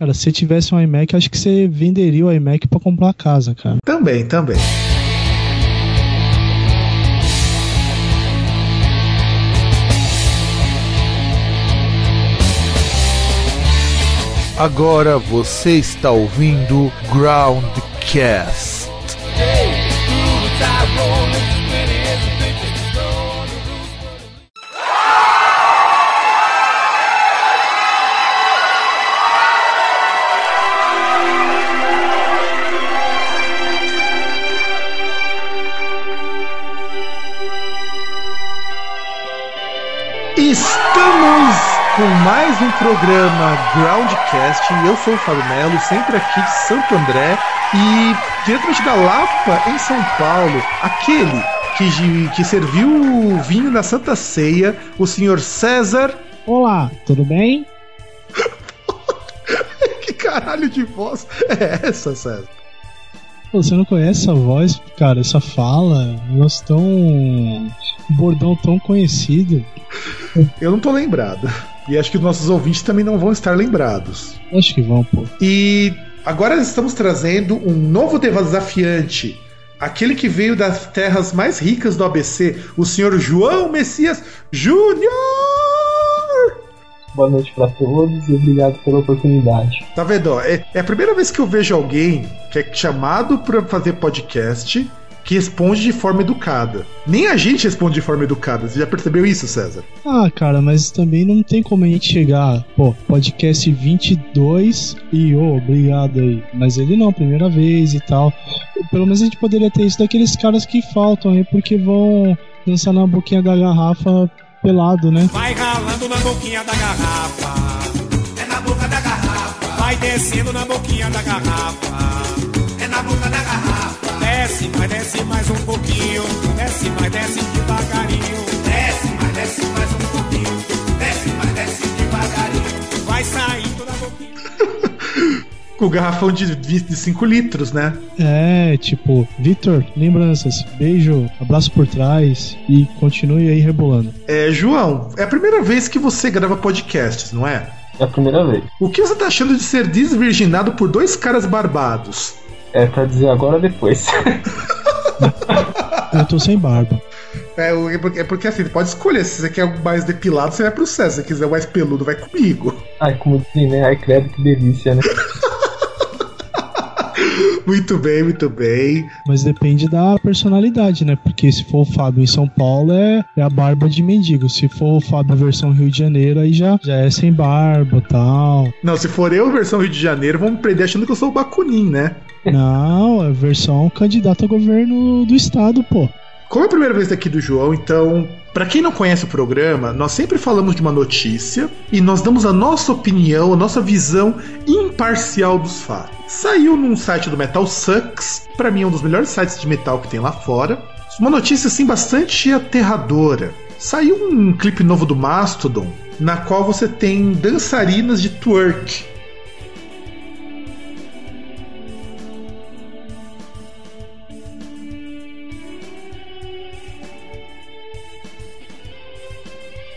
Cara, se tivesse um iMac, acho que você venderia o iMac para comprar a casa, cara. Também, também. Agora você está ouvindo Groundcast. Estamos com mais um programa Groundcast. Eu sou o Fábio Melo, sempre aqui de Santo André e diretamente da Lapa, em São Paulo, aquele que, que serviu o vinho na Santa Ceia, o senhor César. Olá, tudo bem? que caralho de voz é essa, César? Você não conhece essa voz, cara, essa fala, voz tão. um bordão tão conhecido. Eu não tô lembrado. E acho que os nossos ouvintes também não vão estar lembrados. Acho que vão, pô. E agora estamos trazendo um novo desafiante. Aquele que veio das terras mais ricas do ABC, o senhor João Messias Júnior! Boa noite para todos e obrigado pela oportunidade. Tá vendo? ó, É, é a primeira vez que eu vejo alguém que é chamado para fazer podcast que responde de forma educada. Nem a gente responde de forma educada. Você já percebeu isso, César? Ah, cara, mas também não tem como a gente chegar, pô, podcast 22 e, ô, obrigado aí. Mas ele não, primeira vez e tal. Pelo menos a gente poderia ter isso daqueles caras que faltam aí porque vão dançar na boquinha da garrafa pelado, né? Vai ralando na boquinha da garrafa. É na boca da garrafa. Vai descendo na boquinha da garrafa. É na boca da garrafa. Desce, vai desce mais um pouquinho. Desce, vai desce devagarinho. Desce, vai desce mais um pouquinho. O garrafão de 5 litros, né? É, tipo, Vitor, lembranças, beijo, abraço por trás e continue aí rebolando. É, João, é a primeira vez que você grava podcasts, não é? É a primeira vez. O que você tá achando de ser desvirginado por dois caras barbados? É pra dizer agora ou depois. Eu tô sem barba. É, é porque, é porque assim, pode escolher. Se você quer o mais depilado, você vai pro César. Se você quiser o mais peludo, vai comigo. Ai, como dizem, né? Ai, credo, que delícia, né? Muito bem, muito bem. Mas depende da personalidade, né? Porque se for o Fábio em São Paulo, é, é a barba de mendigo. Se for o Fábio versão Rio de Janeiro, aí já, já é sem barba tal. Não, se for eu, versão Rio de Janeiro, vão me prender achando que eu sou o Bakunin, né? Não, é versão candidato a governo do estado, pô. Como é a primeira vez aqui do João, então, pra quem não conhece o programa, nós sempre falamos de uma notícia e nós damos a nossa opinião, a nossa visão imparcial dos fatos. Saiu num site do Metal Sucks, pra mim é um dos melhores sites de metal que tem lá fora. Uma notícia assim bastante aterradora. Saiu um clipe novo do Mastodon, na qual você tem dançarinas de twerk.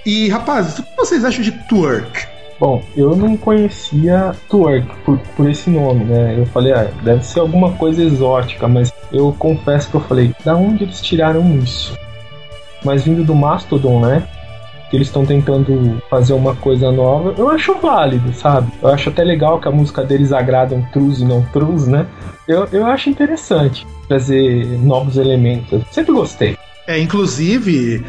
E rapazes, o que vocês acham de twerk? Bom, eu não conhecia twerk por, por esse nome, né? Eu falei, ah, deve ser alguma coisa exótica, mas eu confesso que eu falei, da onde eles tiraram isso? Mas vindo do Mastodon, né? Que eles estão tentando fazer uma coisa nova, eu acho válido, sabe? Eu acho até legal que a música deles agradam trus e não trus, né? Eu, eu acho interessante trazer novos elementos. Sempre gostei. É, inclusive,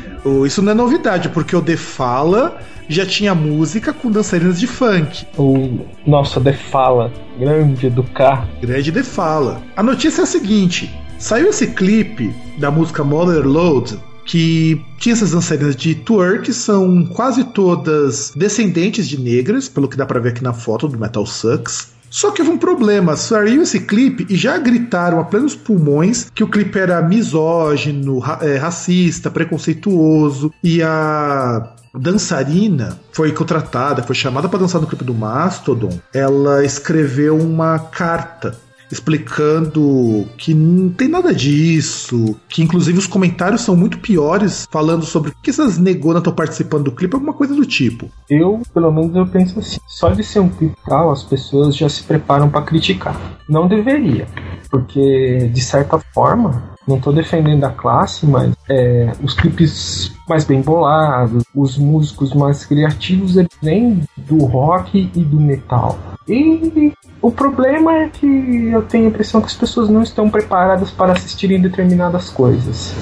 isso não é novidade, porque o The Fala já tinha música com dançarinas de funk. O nossa Defala, grande educar. Grande The Fala. A notícia é a seguinte: saiu esse clipe da música Mother Load. Que tinha essas dançarinas de twerk, são quase todas descendentes de negras, pelo que dá pra ver aqui na foto do Metal Sucks. Só que houve um problema, saiu esse clipe e já gritaram a plenos pulmões que o clipe era misógino, ra- é, racista, preconceituoso e a dançarina foi contratada, foi chamada para dançar no clipe do Mastodon. Ela escreveu uma carta explicando que não tem nada disso, que inclusive os comentários são muito piores, falando sobre por que essas negonas estão participando do clipe, alguma coisa do tipo. Eu, pelo menos, eu penso assim: só de ser um clipe tal, as pessoas já se preparam para criticar. Não deveria, porque de certa forma não estou defendendo a classe, mas é, os clipes mais bem bolados, os músicos mais criativos, eles vêm do rock e do metal. E o problema é que eu tenho a impressão que as pessoas não estão preparadas para assistirem determinadas coisas.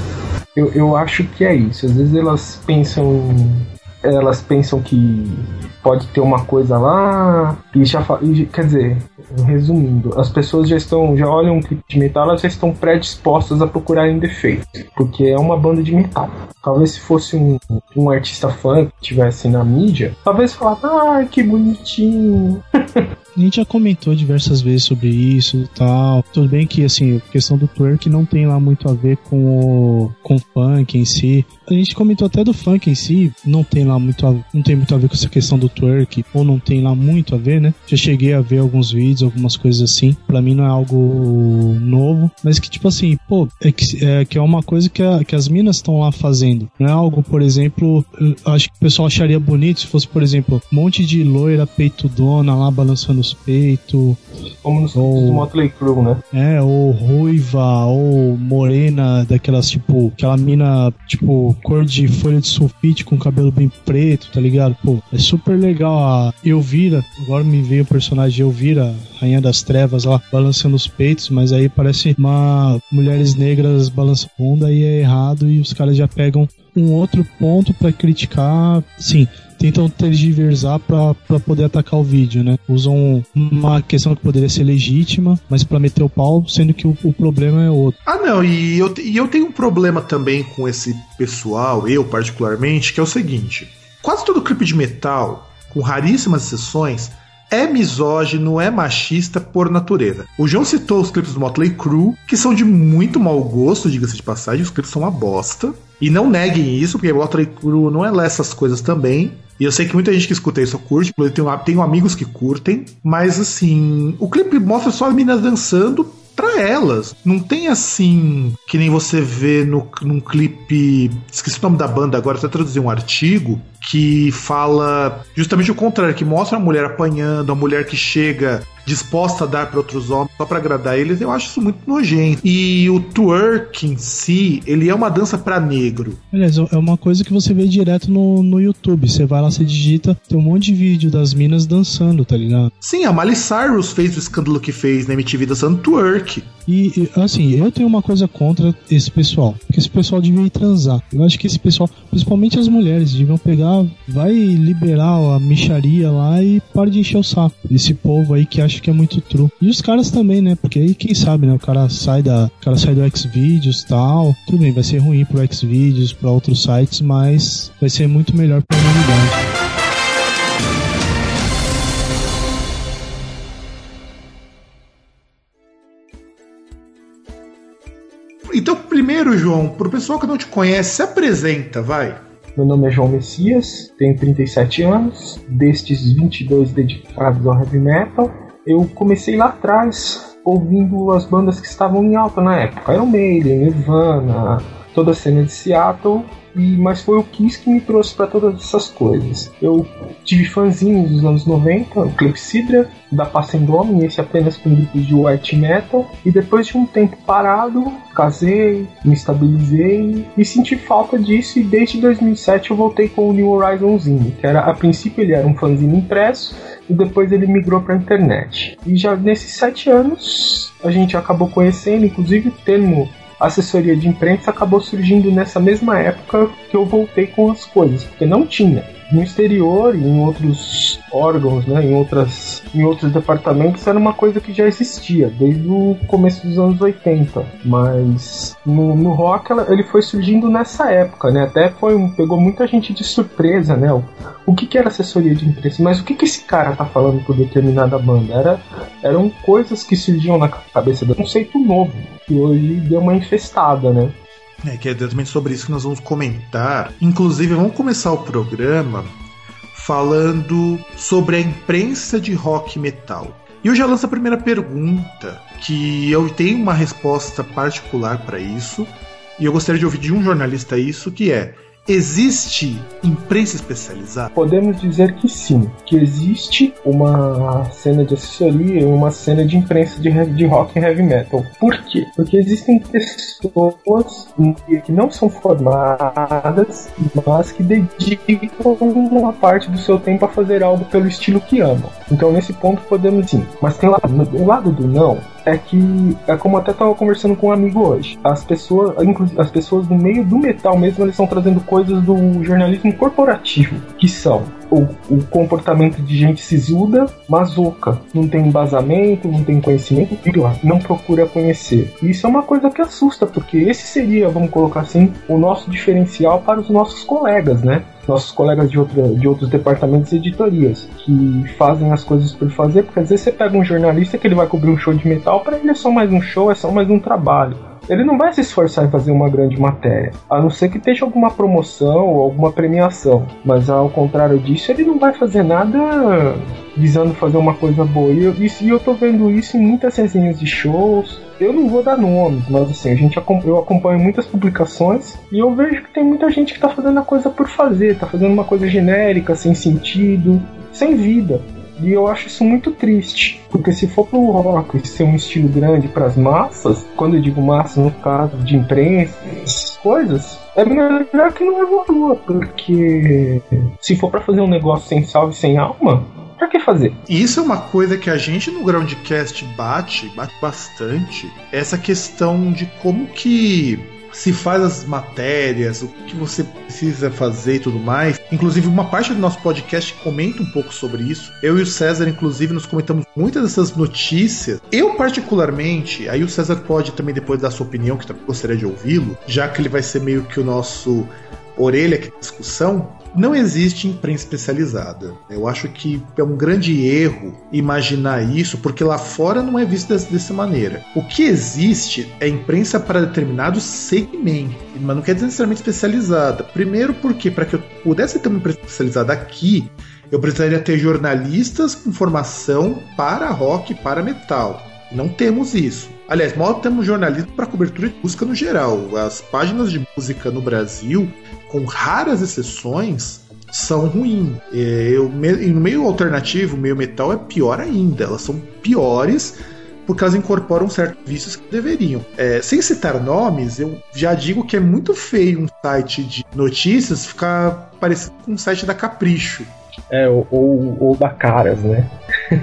Eu, eu acho que é isso. Às vezes elas pensam elas pensam que pode ter uma coisa lá e já quer dizer resumindo as pessoas já estão já olham um clipe de metal elas já estão predispostas a procurarem defeitos porque é uma banda de metal talvez se fosse um, um artista fã que tivesse na mídia talvez falar ah que bonitinho A gente já comentou diversas vezes sobre isso e tal. Tudo bem que, assim, a questão do twerk não tem lá muito a ver com o, com o funk em si. A gente comentou até do funk em si, não tem lá muito a, não tem muito a ver com essa questão do twerk, ou não tem lá muito a ver, né? Já cheguei a ver alguns vídeos, algumas coisas assim. Para mim não é algo novo, mas que, tipo assim, pô, é que é, que é uma coisa que, a, que as minas estão lá fazendo. Não é algo, por exemplo, acho que o pessoal acharia bonito se fosse, por exemplo, um monte de loira peitudona lá balançando os peitos. Como nos ou, Motley Crue, né? É, ou ruiva, ou morena, daquelas tipo, aquela mina, tipo, cor de folha de sulfite com cabelo bem preto, tá ligado? Pô, é super legal a Elvira. Agora me veio o personagem Elvira, Rainha das Trevas lá, balançando os peitos, mas aí parece uma mulheres negras balançando bunda e é errado e os caras já pegam um outro ponto para criticar, sim, tentam tergiversar para poder atacar o vídeo, né? Usam uma questão que poderia ser legítima, mas para meter o pau, sendo que o, o, problema é outro. Ah, não, e eu, e eu tenho um problema também com esse pessoal, eu particularmente, que é o seguinte: quase todo clipe de metal, com raríssimas exceções, é misógino, é machista por natureza. O João citou os clipes do Motley Crue, que são de muito mau gosto, diga-se de passagem, os clipes são uma bosta. E não neguem isso, porque Motley Crue não é lá essas coisas também. E eu sei que muita gente que escuta isso curte, eu tenho, tenho amigos que curtem, mas assim, o clipe mostra só as meninas dançando para elas. Não tem assim que nem você vê no, num clipe. Esqueci o nome da banda agora, até traduzir um artigo que fala justamente o contrário, que mostra a mulher apanhando, a mulher que chega disposta a dar para outros homens só para agradar eles, eu acho isso muito nojento. E o twerk em si, ele é uma dança para negro. Aliás, é uma coisa que você vê direto no, no YouTube. Você vai lá, você digita, tem um monte de vídeo das minas dançando, tá ligado? Sim, a Miley Cyrus fez o escândalo que fez na MTV dançando twerk. E, assim, eu tenho uma coisa contra esse pessoal. Que esse pessoal devia ir transar. Eu acho que esse pessoal, principalmente as mulheres, deviam pegar, vai liberar a micharia lá e para de encher o saco. Esse povo aí que acha que é muito true. E os caras também, né? Porque aí quem sabe, né? O cara sai da, o cara sai do Xvideos tal. Tudo bem, vai ser ruim pro Xvideos, para outros sites, mas vai ser muito melhor pra humanidade. Então, primeiro, João, pro pessoal que não te conhece, se apresenta, vai. Meu nome é João Messias, tenho 37 anos, destes 22 dedicados ao heavy metal. Eu comecei lá atrás, ouvindo as bandas que estavam em alta na época: Iron Maiden, Nirvana, toda a cena de Seattle e, mas foi o Kiss que me trouxe para todas essas coisas. Eu tive fanzinhos dos anos 90, o Clepsydra, da Passendome, esse apenas com grupos de white metal, e depois de um tempo parado, casei, me estabilizei e senti falta disso e desde 2007 eu voltei com o New Horizonzinho, que era a princípio ele era um fanzine impresso e depois ele migrou para a internet. E já nesses sete anos a gente acabou conhecendo, inclusive o termo assessoria de imprensa acabou surgindo nessa mesma época que eu voltei com as coisas, porque não tinha no exterior e em outros órgãos, né, em, outras, em outros departamentos, era uma coisa que já existia desde o começo dos anos 80. Mas no, no rock ela, ele foi surgindo nessa época, né? Até foi pegou muita gente de surpresa, né? O, o que, que era assessoria de imprensa? Mas o que, que esse cara tá falando por determinada banda? Era, eram coisas que surgiam na cabeça do conceito novo, que hoje deu uma infestada, né? É, que é exatamente sobre isso que nós vamos comentar. Inclusive, vamos começar o programa falando sobre a imprensa de rock metal. E eu já lanço a primeira pergunta, que eu tenho uma resposta particular para isso, e eu gostaria de ouvir de um jornalista isso, que é Existe imprensa especializada? Podemos dizer que sim, que existe uma cena de assessoria e uma cena de imprensa de, de rock e heavy metal. Por quê? Porque existem pessoas que não são formadas, mas que dedicam uma parte do seu tempo a fazer algo pelo estilo que amam. Então, nesse ponto, podemos sim. Mas tem lá, o lado do não, é que é como até estava conversando com um amigo hoje. As pessoas, as pessoas do meio do metal mesmo, eles estão trazendo coisas do jornalismo corporativo, que são o, o comportamento de gente sisuda, mazuca, não tem embasamento, não tem conhecimento, não procura conhecer. Isso é uma coisa que assusta, porque esse seria, vamos colocar assim, o nosso diferencial para os nossos colegas, né? nossos colegas de, outra, de outros departamentos e editorias que fazem as coisas por fazer, porque às vezes você pega um jornalista que ele vai cobrir um show de metal, para ele é só mais um show, é só mais um trabalho ele não vai se esforçar em fazer uma grande matéria, a não ser que esteja alguma promoção ou alguma premiação. Mas ao contrário disso, ele não vai fazer nada visando fazer uma coisa boa. E eu, e eu tô vendo isso em muitas resenhas de shows. Eu não vou dar nomes, mas assim, a gente, eu acompanho muitas publicações e eu vejo que tem muita gente que tá fazendo a coisa por fazer, tá fazendo uma coisa genérica, sem sentido, sem vida. E eu acho isso muito triste, porque se for pro rock ser um estilo grande para as massas, quando eu digo massas no caso de imprensa, essas coisas, é melhor que não evolua, porque se for para fazer um negócio sem salve, sem alma, pra que fazer? Isso é uma coisa que a gente no Groundcast bate, bate bastante, essa questão de como que se faz as matérias, o que você precisa fazer e tudo mais. Inclusive, uma parte do nosso podcast comenta um pouco sobre isso. Eu e o César, inclusive, nos comentamos muitas dessas notícias. Eu, particularmente, aí o César pode também depois dar sua opinião, que também gostaria de ouvi-lo, já que ele vai ser meio que o nosso orelha na discussão não existe imprensa especializada. Eu acho que é um grande erro imaginar isso, porque lá fora não é visto dessa, maneira. O que existe é imprensa para determinado segmento, mas não quer dizer necessariamente especializada. Primeiro, porque para que eu pudesse ter uma imprensa especializada aqui, eu precisaria ter jornalistas com formação para rock e para metal. Não temos isso. Aliás, mal temos jornalismo para cobertura de música no geral. As páginas de música no Brasil com raras exceções, são ruins. É, eu, no meio alternativo, meio metal é pior ainda. Elas são piores porque elas incorporam certos vícios que deveriam. É, sem citar nomes, eu já digo que é muito feio um site de notícias ficar parecendo com um site da Capricho. É, ou, ou, ou da Caras, né?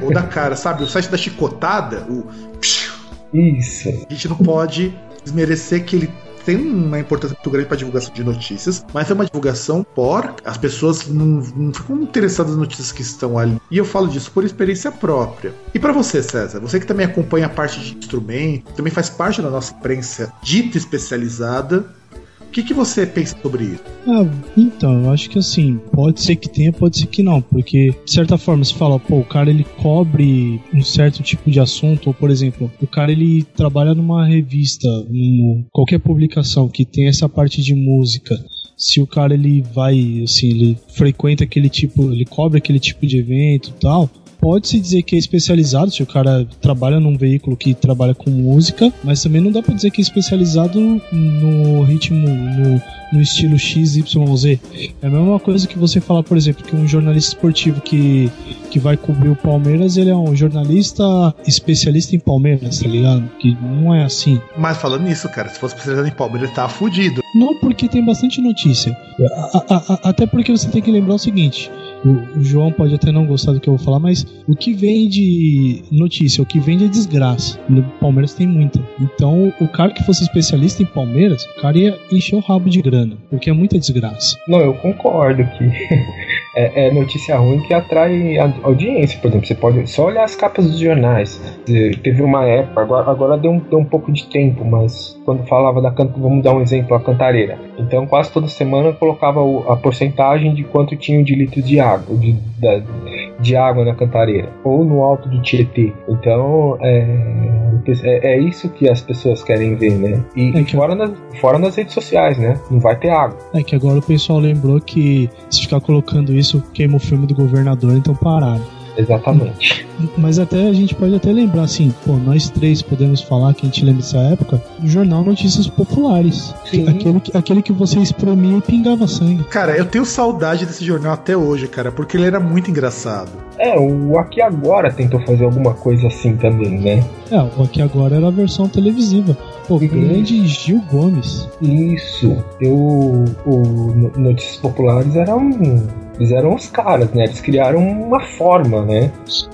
Ou da Cara, sabe? O site da Chicotada, o. Isso. A gente não pode desmerecer que ele tem uma importância muito grande para divulgação de notícias, mas é uma divulgação por as pessoas não, não ficam interessadas nas notícias que estão ali. E eu falo disso por experiência própria. E para você, César, você que também acompanha a parte de instrumento, também faz parte da nossa imprensa dita especializada, o que, que você pensa sobre isso? Ah, então, eu acho que assim, pode ser que tenha, pode ser que não, porque de certa forma se fala, pô, o cara ele cobre um certo tipo de assunto, ou por exemplo, o cara ele trabalha numa revista, num, qualquer publicação que tem essa parte de música, se o cara ele vai, assim, ele frequenta aquele tipo, ele cobre aquele tipo de evento e tal, pode-se dizer que é especializado, se o cara trabalha num veículo que trabalha com música, mas também não dá pra dizer que é especializado no ritmo, no, no estilo XYZ. É a mesma coisa que você falar, por exemplo, que um jornalista esportivo que, que vai cobrir o Palmeiras, ele é um jornalista especialista em Palmeiras, tá ligado? Que não é assim. Mas falando nisso, cara, se fosse especializado em Palmeiras, tava fudido. Não, porque tem bastante notícia. A, a, a, até porque você tem que lembrar o seguinte: o, o, João pode até não gostar do que eu vou falar, mas o que vem de notícia, o que vem de desgraça. No Palmeiras tem muita. Então, o cara que fosse especialista em Palmeiras, o cara ia encher o rabo de grana, porque é muita desgraça. Não, eu concordo que é, é, notícia ruim que atrai audiência. Por exemplo, você pode só olhar as capas dos jornais. Teve uma época, agora, agora deu, um, deu um pouco de tempo, mas quando falava da canta, vamos dar um exemplo, a cantareira. Então, quase toda semana eu colocava a porcentagem de quanto tinha de litros de água, de, da, de água na cantareira, ou no alto do Tietê. Então, é, é, é isso que as pessoas querem ver, né? E, é que... fora, nas, fora nas redes sociais, né? Não vai ter água. É que agora o pessoal lembrou que se ficar colocando isso, queima o filme do governador, então pararam. Exatamente. Mas até a gente pode até lembrar, assim, pô, nós três podemos falar que a gente lembra dessa época, do jornal Notícias Populares. Sim. Aquele, que- aquele que você espremia e pingava sangue. Cara, eu tenho saudade desse jornal até hoje, cara, porque ele era muito engraçado. É, o Aqui Agora tentou fazer alguma coisa assim também, né? É, o aqui agora era a versão televisiva. Pô, Uhum. grande Gil Gomes. Isso. Eu, o No- Notícias Populares eram. Eles eram os caras, né? Eles criaram uma forma, né?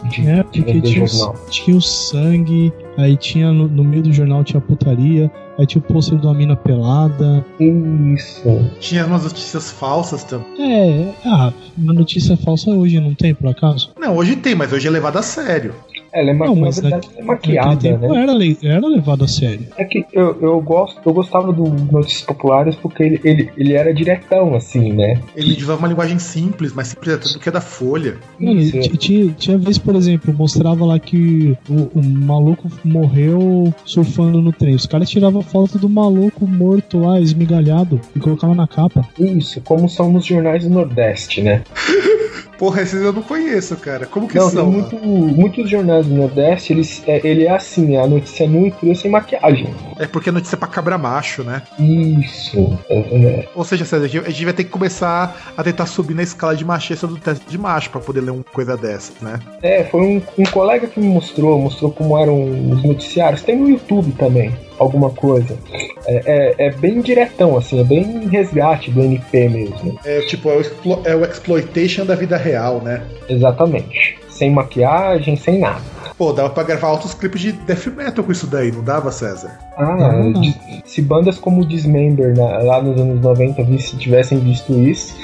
De, É, de porque vender tinha, jornal. o- tinha o sangue, aí tinha no, no meio do jornal tinha putaria, aí tinha o pôster de uma mina pelada. Isso. Tinha umas notícias falsas também. É, ah, uma notícia falsa hoje não tem, por acaso? Não, hoje tem, mas hoje é levado a sério. Ela é, ma- Não, na mas verdade, é Naquele maquiada, tempo né? era, era levado a sério. É que eu, eu gosto, eu gostava do Notícias Populares porque ele, ele, ele era diretão, assim, né? Ele usava uma linguagem simples, mais simples até do que a da Folha. Mano, t- tinha, tinha vez, por exemplo, mostrava lá que o, o maluco morreu surfando no trem. Os caras tiravam foto do maluco morto lá, esmigalhado, e colocavam na capa. Isso, como são os jornais do Nordeste, né? Porra, esses eu não conheço, cara. Como que Não, são? muito, muitos jornais do Nordeste, eles, é, ele é assim, a notícia nua e crua sem maquiagem. É porque é notícia pra cabra macho, né? Isso. É, é, Ou seja, César, a gente a gente vai ter que começar a tentar subir na escala de machista do teste de macho pra poder ler uma coisa dessas, né? é, foi um, um colega que me mostrou, mostrou como eram os noticiários. Tem no YouTube também, alguma coisa. É, é, é bem diretão, assim, é bem resgate do NP mesmo. É tipo, é o, explo- é o exploitation da vida real, né? Exatamente. Sem maquiagem, sem nada. Pô, dava pra gravar altos clipes de death metal com isso daí, não dava, César? Ah, de- se bandas como o Dismember na- lá nos anos 90 vis- tivessem visto isso,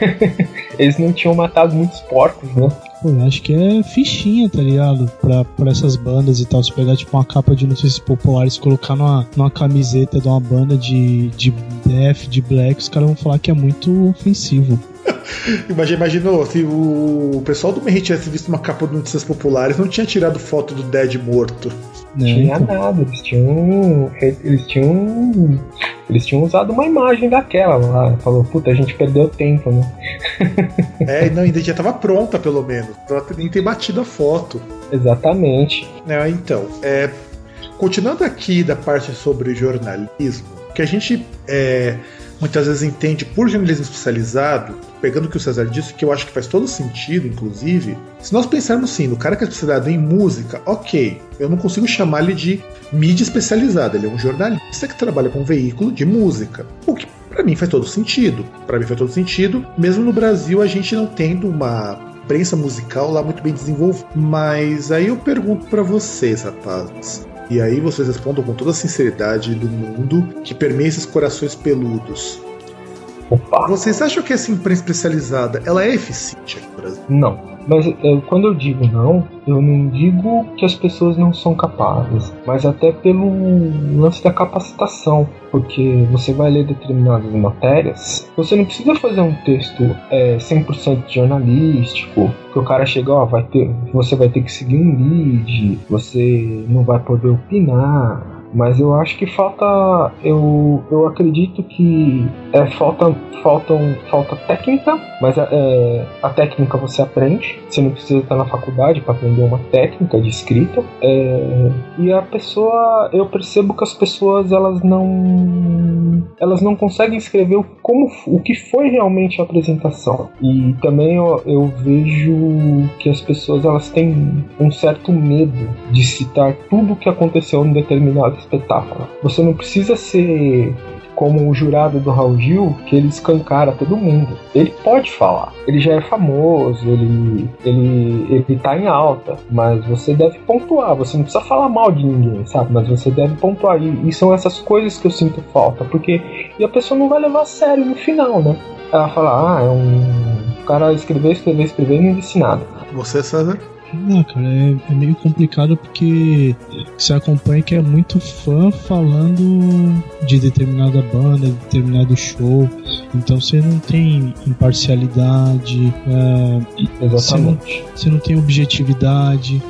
eles não tinham matado muitos porcos, né? Pô, eu acho que é fichinha, tá ligado? Pra, pra essas bandas e tal. Se pegar tipo uma capa de notícias populares e colocar numa, numa camiseta de uma banda de, de death, de black, os caras vão falar que é muito ofensivo. Imagina, imaginou se o pessoal do Merri tivesse visto uma capa de notícias populares, não tinha tirado foto do Dead morto. Né? tinha nada, eles tinham. Eles tinham. Eles tinham usado uma imagem daquela lá. Falou, puta, a gente perdeu tempo, né? É, e não, ainda já tava pronta, pelo menos. Pra nem ter batido a foto. Exatamente. É, então, é, continuando aqui da parte sobre jornalismo, que a gente é, muitas vezes entende por jornalismo especializado, pegando o que o César disse, que eu acho que faz todo sentido, inclusive, se nós pensarmos sim, no cara que é especializado em música, ok, eu não consigo chamar ele de mídia especializada, ele é um jornalista que trabalha com um veículo de música, o que pra mim faz todo sentido. Pra mim faz todo sentido, mesmo no Brasil a gente não tendo uma prensa musical lá muito bem desenvolvida. Mas aí eu pergunto pra vocês, rapazes. E aí vocês respondam com toda a sinceridade do mundo que permeia esses corações peludos. Opa! Vocês acham que essa imprensa especializada ela é eficiente aqui no Brasil? Não. Mas é, quando eu digo não, eu não digo que as pessoas não são capazes, mas até pelo lance da capacitação. Porque você vai ler determinadas matérias, você não precisa fazer um texto é, 100% jornalístico, que o cara chega, ó, vai ter, você vai ter que seguir um lead, você não vai poder opinar. Mas eu acho que falta. Eu, eu acredito que é, falta, faltam, falta técnica, mas é, a técnica você aprende. Você não precisa estar na faculdade para aprender uma técnica de escrita. É, e a pessoa. Eu percebo que as pessoas elas não. Elas não conseguem escrever o, como, o que foi realmente a apresentação. E também eu, eu vejo que as pessoas elas têm um certo medo de citar tudo o que aconteceu em determinado espetáculo. Você não precisa ser como o jurado do Raul Gil, que ele escancara todo mundo. Ele pode falar, ele já é famoso, ele, ele, ele tá em alta, mas você deve pontuar, você não precisa falar mal de ninguém, sabe? Mas você deve pontuar. E, e são essas coisas que eu sinto falta, porque e a pessoa não vai levar a sério no final, né? Ela fala, ah, é um. O cara escreveu, escreveu, escreveu e não disse nada. Você, César? Não, cara, é, é meio complicado porque você acompanha que é muito fã falando de determinada banda, de determinado show. Então você não tem imparcialidade, é, Exatamente. você não tem objetividade.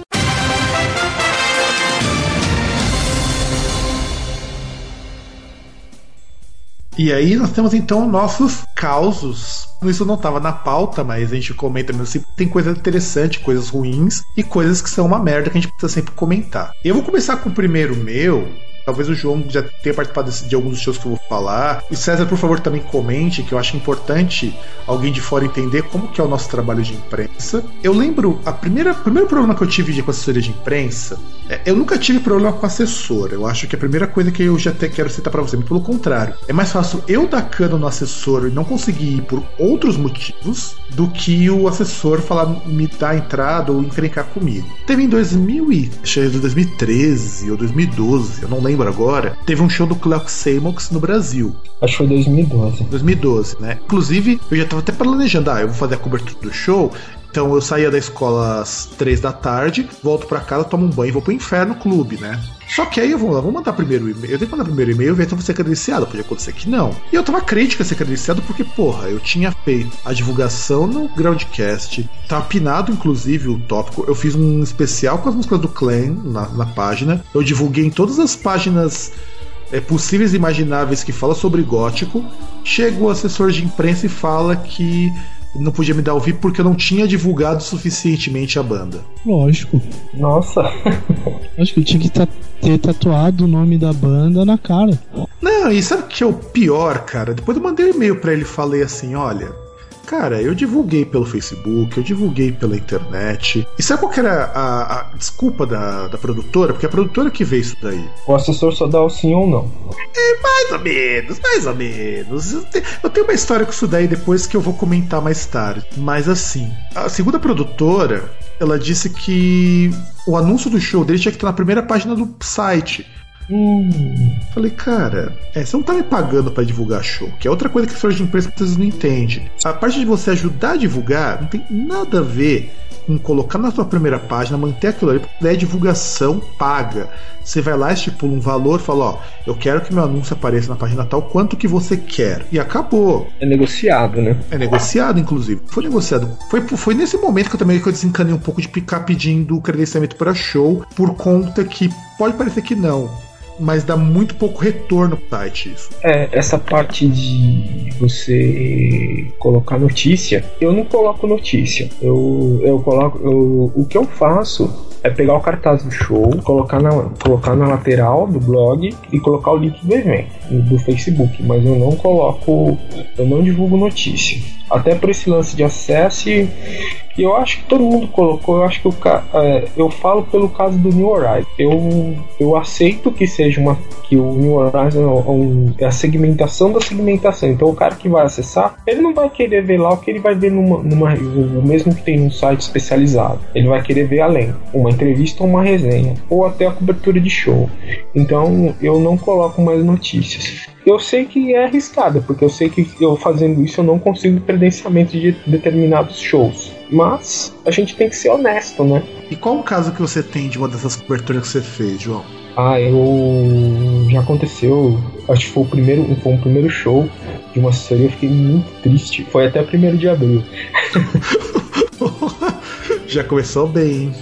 E aí nós temos então nossos causos Isso não estava na pauta, mas a gente comenta mesmo assim. Tem coisa interessante, coisas ruins e coisas que são uma merda que a gente precisa sempre comentar. Eu vou começar com o primeiro meu, Talvez o João já tenha participado de alguns dos shows que eu vou falar. E César, por favor, também comente, que eu acho importante alguém de fora entender como que é o nosso trabalho de imprensa. Eu lembro, a primeira, primeiro problema que eu tive de, assessoria de imprensa, é, eu nunca tive problema com assessor. Eu acho que a primeira coisa que eu já até quero citar para você, pelo contrário, é mais fácil eu dar cano no assessor e não conseguir ir por outros motivos do que o assessor falar, me dar entrada ou encrencar comigo. Teve em 2000 e, acho que 2013 ou 2012, eu não lembro agora, teve um show do Clark Samox no Brasil. Acho que foi 2012. 2012, né? Inclusive, eu já tava até planejando, ah, eu vou fazer a cobertura do show, então eu saía da escola às três da tarde, volto para casa, tomo um banho e vou pro Inferno Clube, né? Só que aí eu vou, vou mandar primeiro e-mail. Eu tenho que mandar primeiro e-mail e ver se eu vou ser credenciado. Podia acontecer que não. E eu tava crítica a ser credenciado porque, porra, eu tinha feito a divulgação no Groundcast. Tava pinado, inclusive, o tópico. Eu fiz um especial com as músicas do Clan na, na página. Eu divulguei em todas as páginas é, possíveis e imagináveis que fala sobre gótico. Chega o assessor de imprensa e fala que não podia me dar ouvir porque eu não tinha divulgado suficientemente a banda. Lógico. Nossa. Acho que eu tinha que ter tatuado o nome da banda na cara. Não, e sabe o que é o pior, cara? Depois eu mandei um e-mail para ele e falei assim: olha, Cara, eu divulguei pelo Facebook, eu divulguei pela internet. E sabe qual que era a, a desculpa da, da produtora? Porque é a produtora que vê isso daí. O assessor só dá o sim ou não. É, mais ou menos, mais ou menos. Eu tenho uma história com isso daí depois que eu vou comentar mais tarde. Mas assim, a segunda produtora, ela disse que o anúncio do show dele tinha que estar na primeira página do site. Hum. Falei, cara, é, você não tá me pagando para divulgar show, que é outra coisa que as de imprensa não entendem. A parte de você ajudar a divulgar não tem nada a ver com colocar na sua primeira página, manter aquilo ali, porque é divulgação paga. Você vai lá, estipula um valor, fala, ó, eu quero que meu anúncio apareça na página tal, quanto que você quer. E acabou. É negociado, né? É negociado, inclusive. Foi negociado. Foi, foi nesse momento que eu também que eu desencanei um pouco de ficar pedindo credenciamento para show, por conta que pode parecer que não mas dá muito pouco retorno pro site isso. É, essa parte de você colocar notícia, eu não coloco notícia. Eu, eu coloco. Eu, o que eu faço é pegar o cartaz do show, colocar na, colocar na lateral do blog e colocar o link do evento, do Facebook, mas eu não coloco, eu não divulgo notícia. Até por esse lance de acesso, e eu acho que todo mundo colocou, eu acho que o, é, eu falo pelo caso do New Horizon. Eu, eu aceito que seja uma que o New Horizon é, um, é a segmentação da segmentação. Então o cara que vai acessar, ele não vai querer ver lá o que ele vai ver numa, numa o mesmo que tem num site especializado. Ele vai querer ver além, uma entrevista ou uma resenha, ou até a cobertura de show. Então eu não coloco mais notícias. Eu sei que é arriscado, porque eu sei que eu fazendo isso eu não consigo credenciamento de determinados shows. Mas a gente tem que ser honesto, né? E qual o caso que você tem de uma dessas coberturas que você fez, João? Ah, eu. Já aconteceu. Acho que foi o primeiro, foi um primeiro show de uma assessoria. Eu fiquei muito triste. Foi até primeiro de abril. Já começou bem, hein?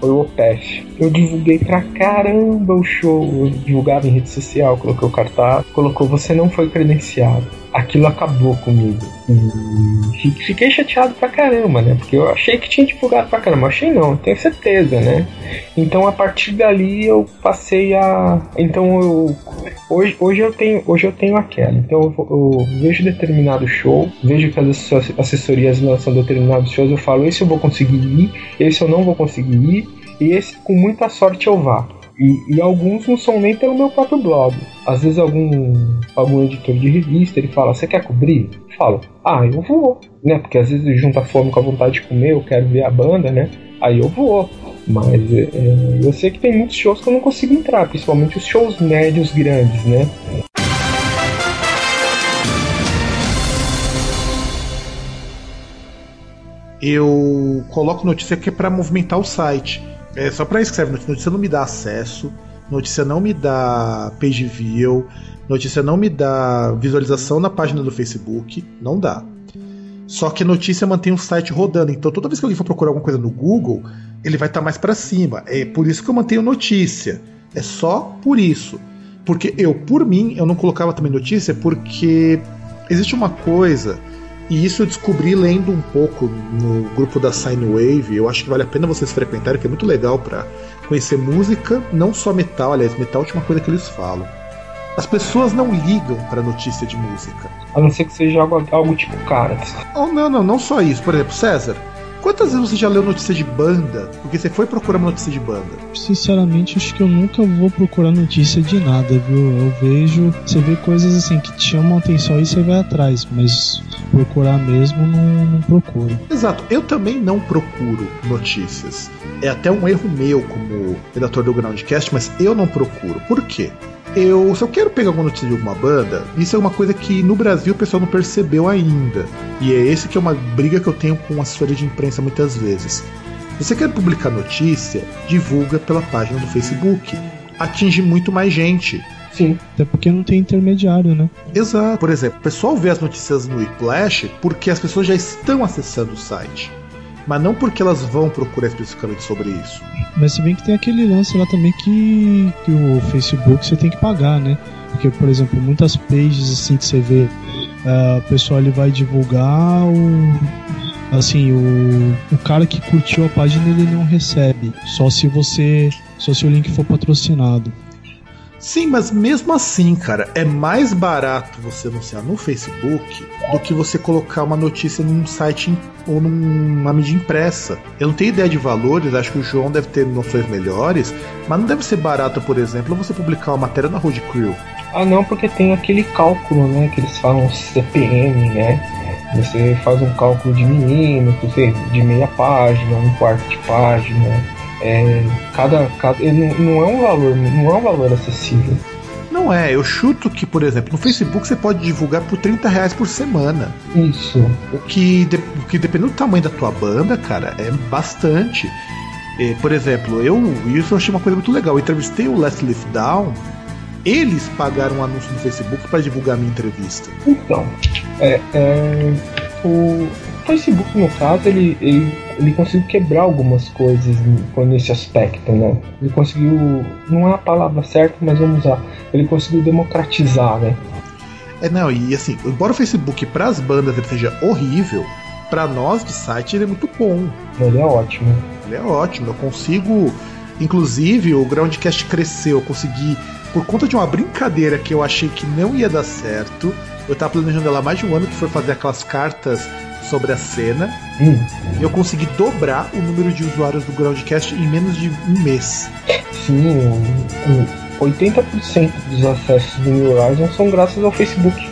foi o Opef. Eu divulguei pra caramba o show, eu divulgava em rede social, coloquei o cartaz, colocou você não foi credenciado. Aquilo acabou comigo. E fiquei chateado pra caramba, né? Porque eu achei que tinha divulgado pra caramba. achei não, tenho certeza, né? Então a partir dali eu passei a. Então eu. Hoje, hoje eu tenho hoje eu tenho aquela. Então eu, eu vejo determinado show, vejo que as assessorias lançam determinados shows, eu falo, esse eu vou conseguir ir, esse eu não vou conseguir ir e esse, com muita sorte, eu vá. E, e, alguns não são nem pelo meu próprio blog. Às vezes algum, algum editor de revista ele fala, você quer cobrir? Eu falo, ah, eu vou, né? Porque às vezes junta fome com a vontade de comer, eu quero ver a banda, né? Aí eu vou. Mas é, eu sei que tem muitos shows que eu não consigo entrar, principalmente os shows médios grandes, né? Eu coloco notícia que é para movimentar o site. É só para isso que serve notícia. Notícia não me dá acesso, notícia não me dá page view, notícia não me dá visualização na página do Facebook, não dá. Só que notícia mantém o site rodando, então toda vez que alguém for procurar alguma coisa no Google, ele vai estar tá mais para cima. É por isso que eu mantenho notícia. É só por isso. Porque eu, por mim, eu não colocava também notícia porque existe uma coisa E isso eu descobri lendo um pouco no grupo da Sine Wave. Eu acho que vale a pena vocês frequentarem, que é muito legal para conhecer música, não só metal, aliás, metal é a última coisa que eles falam. As pessoas não ligam para notícia de música. A não ser que seja algo, algo tipo caras. Oh, não, não, não só isso. Por exemplo, César, Quantas vezes você já leu notícia de banda? Porque você foi procurar uma notícia de banda? Sinceramente, acho que eu nunca vou procurar notícia de nada, viu? Eu vejo, você vê coisas assim que te chamam atenção e você vai atrás, mas procurar mesmo não, não procuro. Exato, eu também não procuro notícias. É até um erro meu como redator do Groundcast, mas eu não procuro. Por quê? Eu, se eu quero pegar alguma notícia de alguma banda, isso é uma coisa que no Brasil o pessoal não percebeu ainda. E é esse que é uma briga que eu tenho com a assessoria de imprensa muitas vezes. Se você quer publicar notícia, divulga pela página do Facebook. Atinge muito mais gente. Sim. Até porque não tem intermediário, né? Exato. Por exemplo, o pessoal vê as notícias no Whiplash porque as pessoas já estão acessando o site mas não porque elas vão procurar especificamente sobre isso. Mas se bem que tem aquele lance lá também que, que o Facebook você tem que pagar, né? Porque, por exemplo, muitas pages assim que você vê, uh, o pessoal ele vai divulgar o. Assim, o, o cara que curtiu a página ele não recebe. Só se você. Só se o link for patrocinado. Sim, mas mesmo assim, cara, é mais barato você anunciar no Facebook do que você colocar uma notícia num site ou numa mídia impressa. Eu não tenho ideia de valores, acho que o João deve ter noções melhores, mas não deve ser barato, por exemplo, você publicar uma matéria na Road Crew. Ah, não, porque tem aquele cálculo, né, que eles falam CPM, né? Você faz um cálculo de milímetros, de meia página, um quarto de página é, cada, cada não, não é um valor, não é um valor acessível. Não é, eu chuto que, por exemplo, no Facebook você pode divulgar por 30 reais por semana. Isso. O que, de, o que dependendo do tamanho da tua banda, cara, é bastante. É, por exemplo, eu isso eu achei uma coisa muito legal. Eu entrevistei o Leslie Down. Eles pagaram um anúncio no Facebook para divulgar a minha entrevista. Então, é, é o, Facebook, no caso, ele, ele, ele conseguiu quebrar algumas coisas nesse aspecto, né? Ele conseguiu, não é a palavra certa, mas vamos usar, ele conseguiu democratizar, né? É, não, e assim, embora o Facebook para as bandas ele seja horrível, para nós do site ele é muito bom. Ele é ótimo. Ele é ótimo, eu consigo. Inclusive, o Groundcast cresceu, eu consegui, por conta de uma brincadeira que eu achei que não ia dar certo, eu tava planejando ela há mais de um ano, que foi fazer aquelas cartas sobre a cena. Hum. Eu consegui dobrar o número de usuários do Groundcast em menos de um mês. Sim, 80% dos acessos do New Horizon são graças ao Facebook.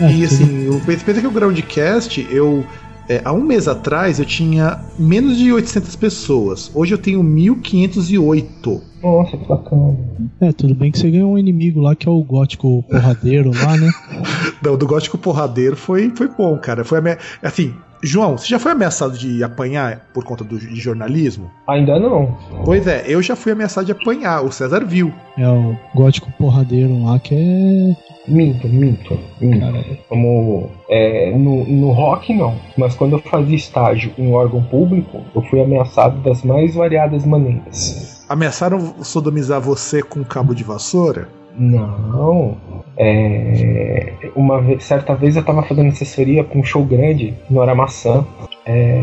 E assim, o pensa que o Groundcast, eu é, há um mês atrás eu tinha menos de 800 pessoas. Hoje eu tenho 1508. Nossa, que bacana. É, tudo bem que você ganhou um inimigo lá que é o gótico porradeiro lá, né? Não, do gótico porradeiro foi, foi bom, cara. Foi assim, João, você já foi ameaçado de apanhar por conta do, de jornalismo? Ainda não. Pois é, eu já fui ameaçado de apanhar, o César viu. É o gótico porradeiro lá que é. Minto, minto. minto. Como é, no, no rock não, mas quando eu fazia estágio em órgão público, eu fui ameaçado das mais variadas maneiras. Ameaçaram sodomizar você com cabo de vassoura? Não. É, uma vez, certa vez eu tava fazendo assessoria para um show grande no Aramaçã. É,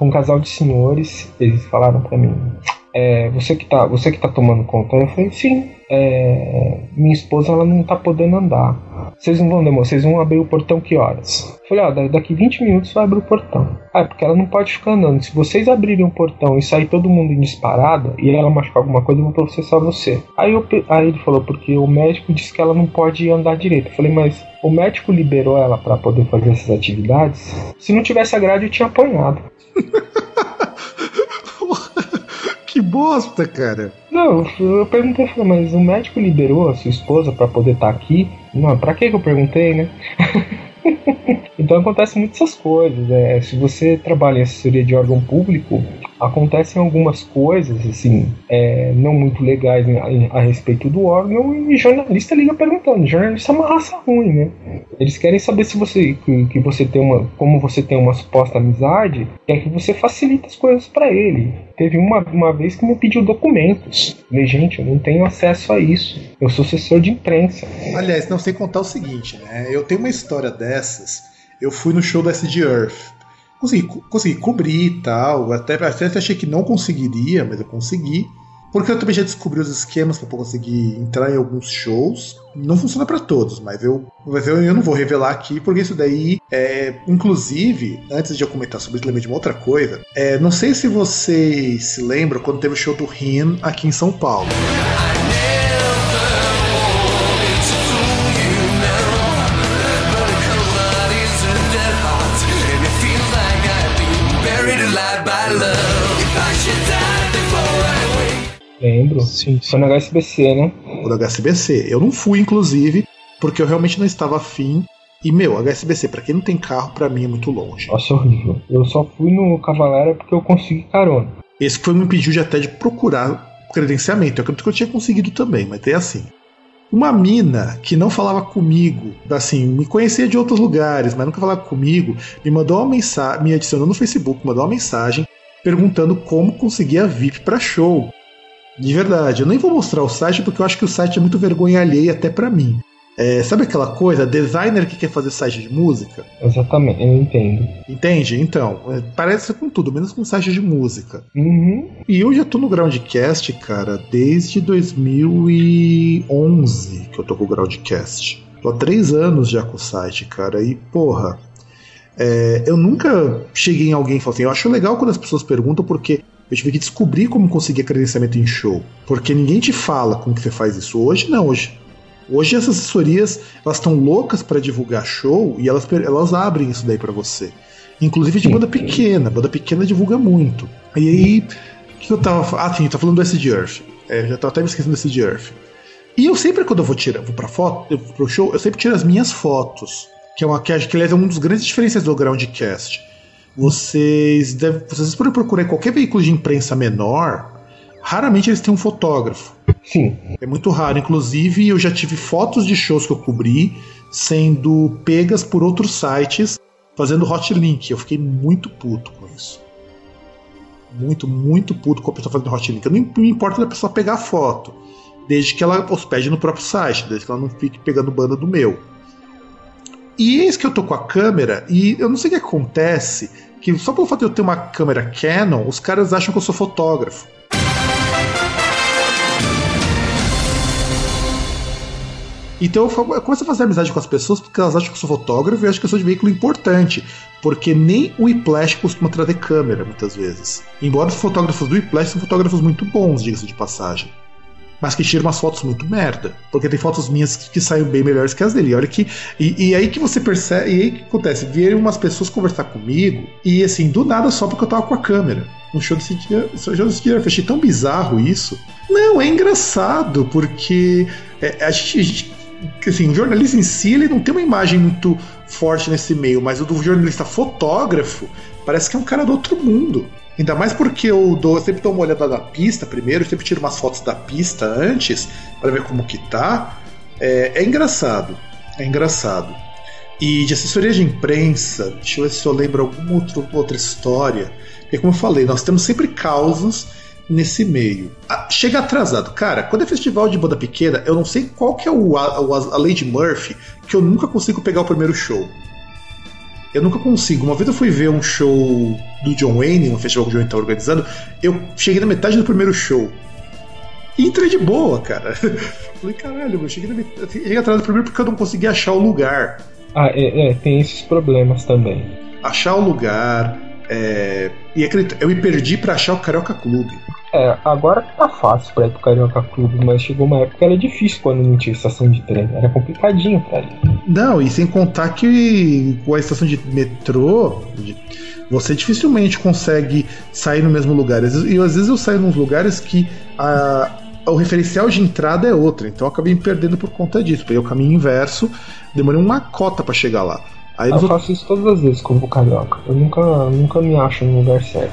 um casal de senhores, eles falaram para mim: é, você que tá, você que tá tomando conta? Eu falei: sim. É, minha esposa ela não tá podendo andar. Vocês não vão demorar, vocês vão abrir o portão que horas? Eu falei, ó, daqui 20 minutos vai abrir o portão. Ah, é porque ela não pode ficar andando. Se vocês abrirem o portão e sair todo mundo em disparada e ela machucar alguma coisa, eu vou processar você. Aí, eu, aí ele falou, porque o médico disse que ela não pode andar direito. Eu falei, mas o médico liberou ela para poder fazer essas atividades? Se não tivesse a grade, eu tinha apanhado. bosta, cara. Não, eu perguntei, mas o médico liberou a sua esposa para poder estar tá aqui? Não, pra que eu perguntei, né? então acontece muitas coisas. É, se você trabalha em assessoria de órgão público, acontecem algumas coisas assim é, não muito legais a, a, respeito do órgão e jornalista liga perguntando. Jornalista é uma raça ruim, né? Eles querem saber se você que, que você tem uma, como você tem uma suposta amizade, quer que você facilite as coisas para ele. Teve uma, uma vez que me pediu documentos. Falei, gente, eu não tenho acesso a isso. Eu sou assessor de imprensa. Aliás, não sei contar o seguinte, né? Eu tenho uma história dessas eu fui no show da SD Earth. Consegui, consegui cobrir e tal. Até, até achei que não conseguiria, mas eu consegui. Porque eu também já descobri os esquemas para conseguir entrar em alguns shows. Não funciona para todos, mas eu, mas eu, eu não vou revelar aqui, porque isso daí é. Inclusive, antes de eu comentar sobre isso, lembrei de uma outra coisa. É, não sei se vocês se lembram quando teve o show do Rin aqui em São Paulo. Lembro. Sim, Foi no HSBC, né? O do HSBC. Eu não fui, inclusive, porque eu realmente não estava afim. E, meu, HSBC, pra quem não tem carro, pra mim é muito longe. Nossa, horrível. Eu só fui no Cavalera porque eu consegui carona. Esse foi me impediu de até de procurar credenciamento. Eu acredito que eu tinha conseguido também, mas é assim. Uma mina que não falava comigo, assim, me conhecia de outros lugares, mas nunca falava comigo, me mandou uma mensagem, me adicionou no Facebook, mandou uma mensagem perguntando como conseguia VIP para show. De verdade, eu nem vou mostrar o site porque eu acho que o site é muito vergonha alheia até para mim. É, sabe aquela coisa, designer que quer fazer site de música? Exatamente, eu entendo. Entende? Então, é, parece com tudo, menos com site de música. Uhum. E eu já tô no Groundcast, cara, desde 2011 que eu tô com o Groundcast. Tô há três anos já com o site, cara, e porra. é, eu nunca cheguei em alguém e falei assim, eu acho legal quando as pessoas perguntam porque eu tive que descobrir como conseguir credenciamento em show. Porque ninguém te fala como que você faz isso. Hoje não, hoje. Hoje essas assessorias elas estão loucas para divulgar show e elas, elas abrem isso daí para você. Inclusive de banda pequena, banda pequena divulga muito. E aí, o que eu tava falando? Ah, sim, tá falando do SD Earth. É, já tava até me esquecendo do SD Earth. E eu sempre, quando eu vou tirar, vou pra foto, eu, pro show, eu sempre tiro as minhas fotos. Que é uma que acho que aliás, é um dos grandes diferenciais do Groundcast. Vocês devem, vocês podem procurar em qualquer veículo de imprensa menor, raramente eles têm um fotógrafo. Sim. É muito raro. Inclusive, eu já tive fotos de shows que eu cobri sendo pegas por outros sites fazendo hot link. Eu fiquei muito puto com isso. Muito, muito puto com a pessoa fazendo hot link. Eu não me importa da pessoa pegar a foto, desde que ela hospede no próprio site, desde que ela não fique pegando banda do meu. E eis que eu tô com a câmera e eu não sei o que acontece, que só pelo fato de eu ter uma câmera Canon, os caras acham que eu sou fotógrafo. Então eu começo a fazer amizade com as pessoas porque elas acham que eu sou fotógrafo e acham que eu sou de veículo importante. Porque nem o Whiplash costuma trazer câmera, muitas vezes. Embora os fotógrafos do Whiplash são fotógrafos muito bons, diga-se de passagem. Mas que tiram umas fotos muito merda. Porque tem fotos minhas que, que saem bem melhores que as dele. Olha que. E, e aí que você percebe. E aí que acontece? Vieram umas pessoas conversar comigo. E assim, do nada só porque eu tava com a câmera. No show desse dia eu achei tão bizarro isso. Não, é engraçado, porque é, a gente, a gente assim, o jornalista em si ele não tem uma imagem muito forte nesse meio, mas o do jornalista fotógrafo parece que é um cara do outro mundo. Ainda mais porque eu, dou, eu sempre dou uma olhada da pista primeiro, sempre tiro umas fotos da pista antes para ver como que tá. É, é engraçado, é engraçado. E de assessoria de imprensa, deixa eu ver se eu lembro alguma outro, outra história. Porque como eu falei, nós temos sempre causas nesse meio. Ah, chega atrasado. Cara, quando é festival de banda pequena, eu não sei qual que é o, a, a de Murphy, que eu nunca consigo pegar o primeiro show. Eu nunca consigo. Uma vez eu fui ver um show do John Wayne, um festival que o John Wayne tá organizando, eu cheguei na metade do primeiro show. E entrei de boa, cara. Falei, caralho, eu cheguei, na metade, cheguei atrás do primeiro porque eu não consegui achar o lugar. Ah, é, é, tem esses problemas também. Achar o lugar. é, E acredita, eu me perdi pra achar o Carioca Clube. É, agora tá fácil pra ir pro Carioca Clube, mas chegou uma época que era difícil quando não tinha estação de trem. Era complicadinho pra ir. Não, e sem contar que com a estação de metrô, você dificilmente consegue sair no mesmo lugar. E às vezes eu saio nos lugares que a- o referencial de entrada é outro, então eu acabei me perdendo por conta disso. Peguei o caminho inverso, demorei uma cota pra chegar lá. Aí Eu nos outros- faço isso todas as vezes vou pro Carioca. Eu nunca, nunca me acho no lugar certo.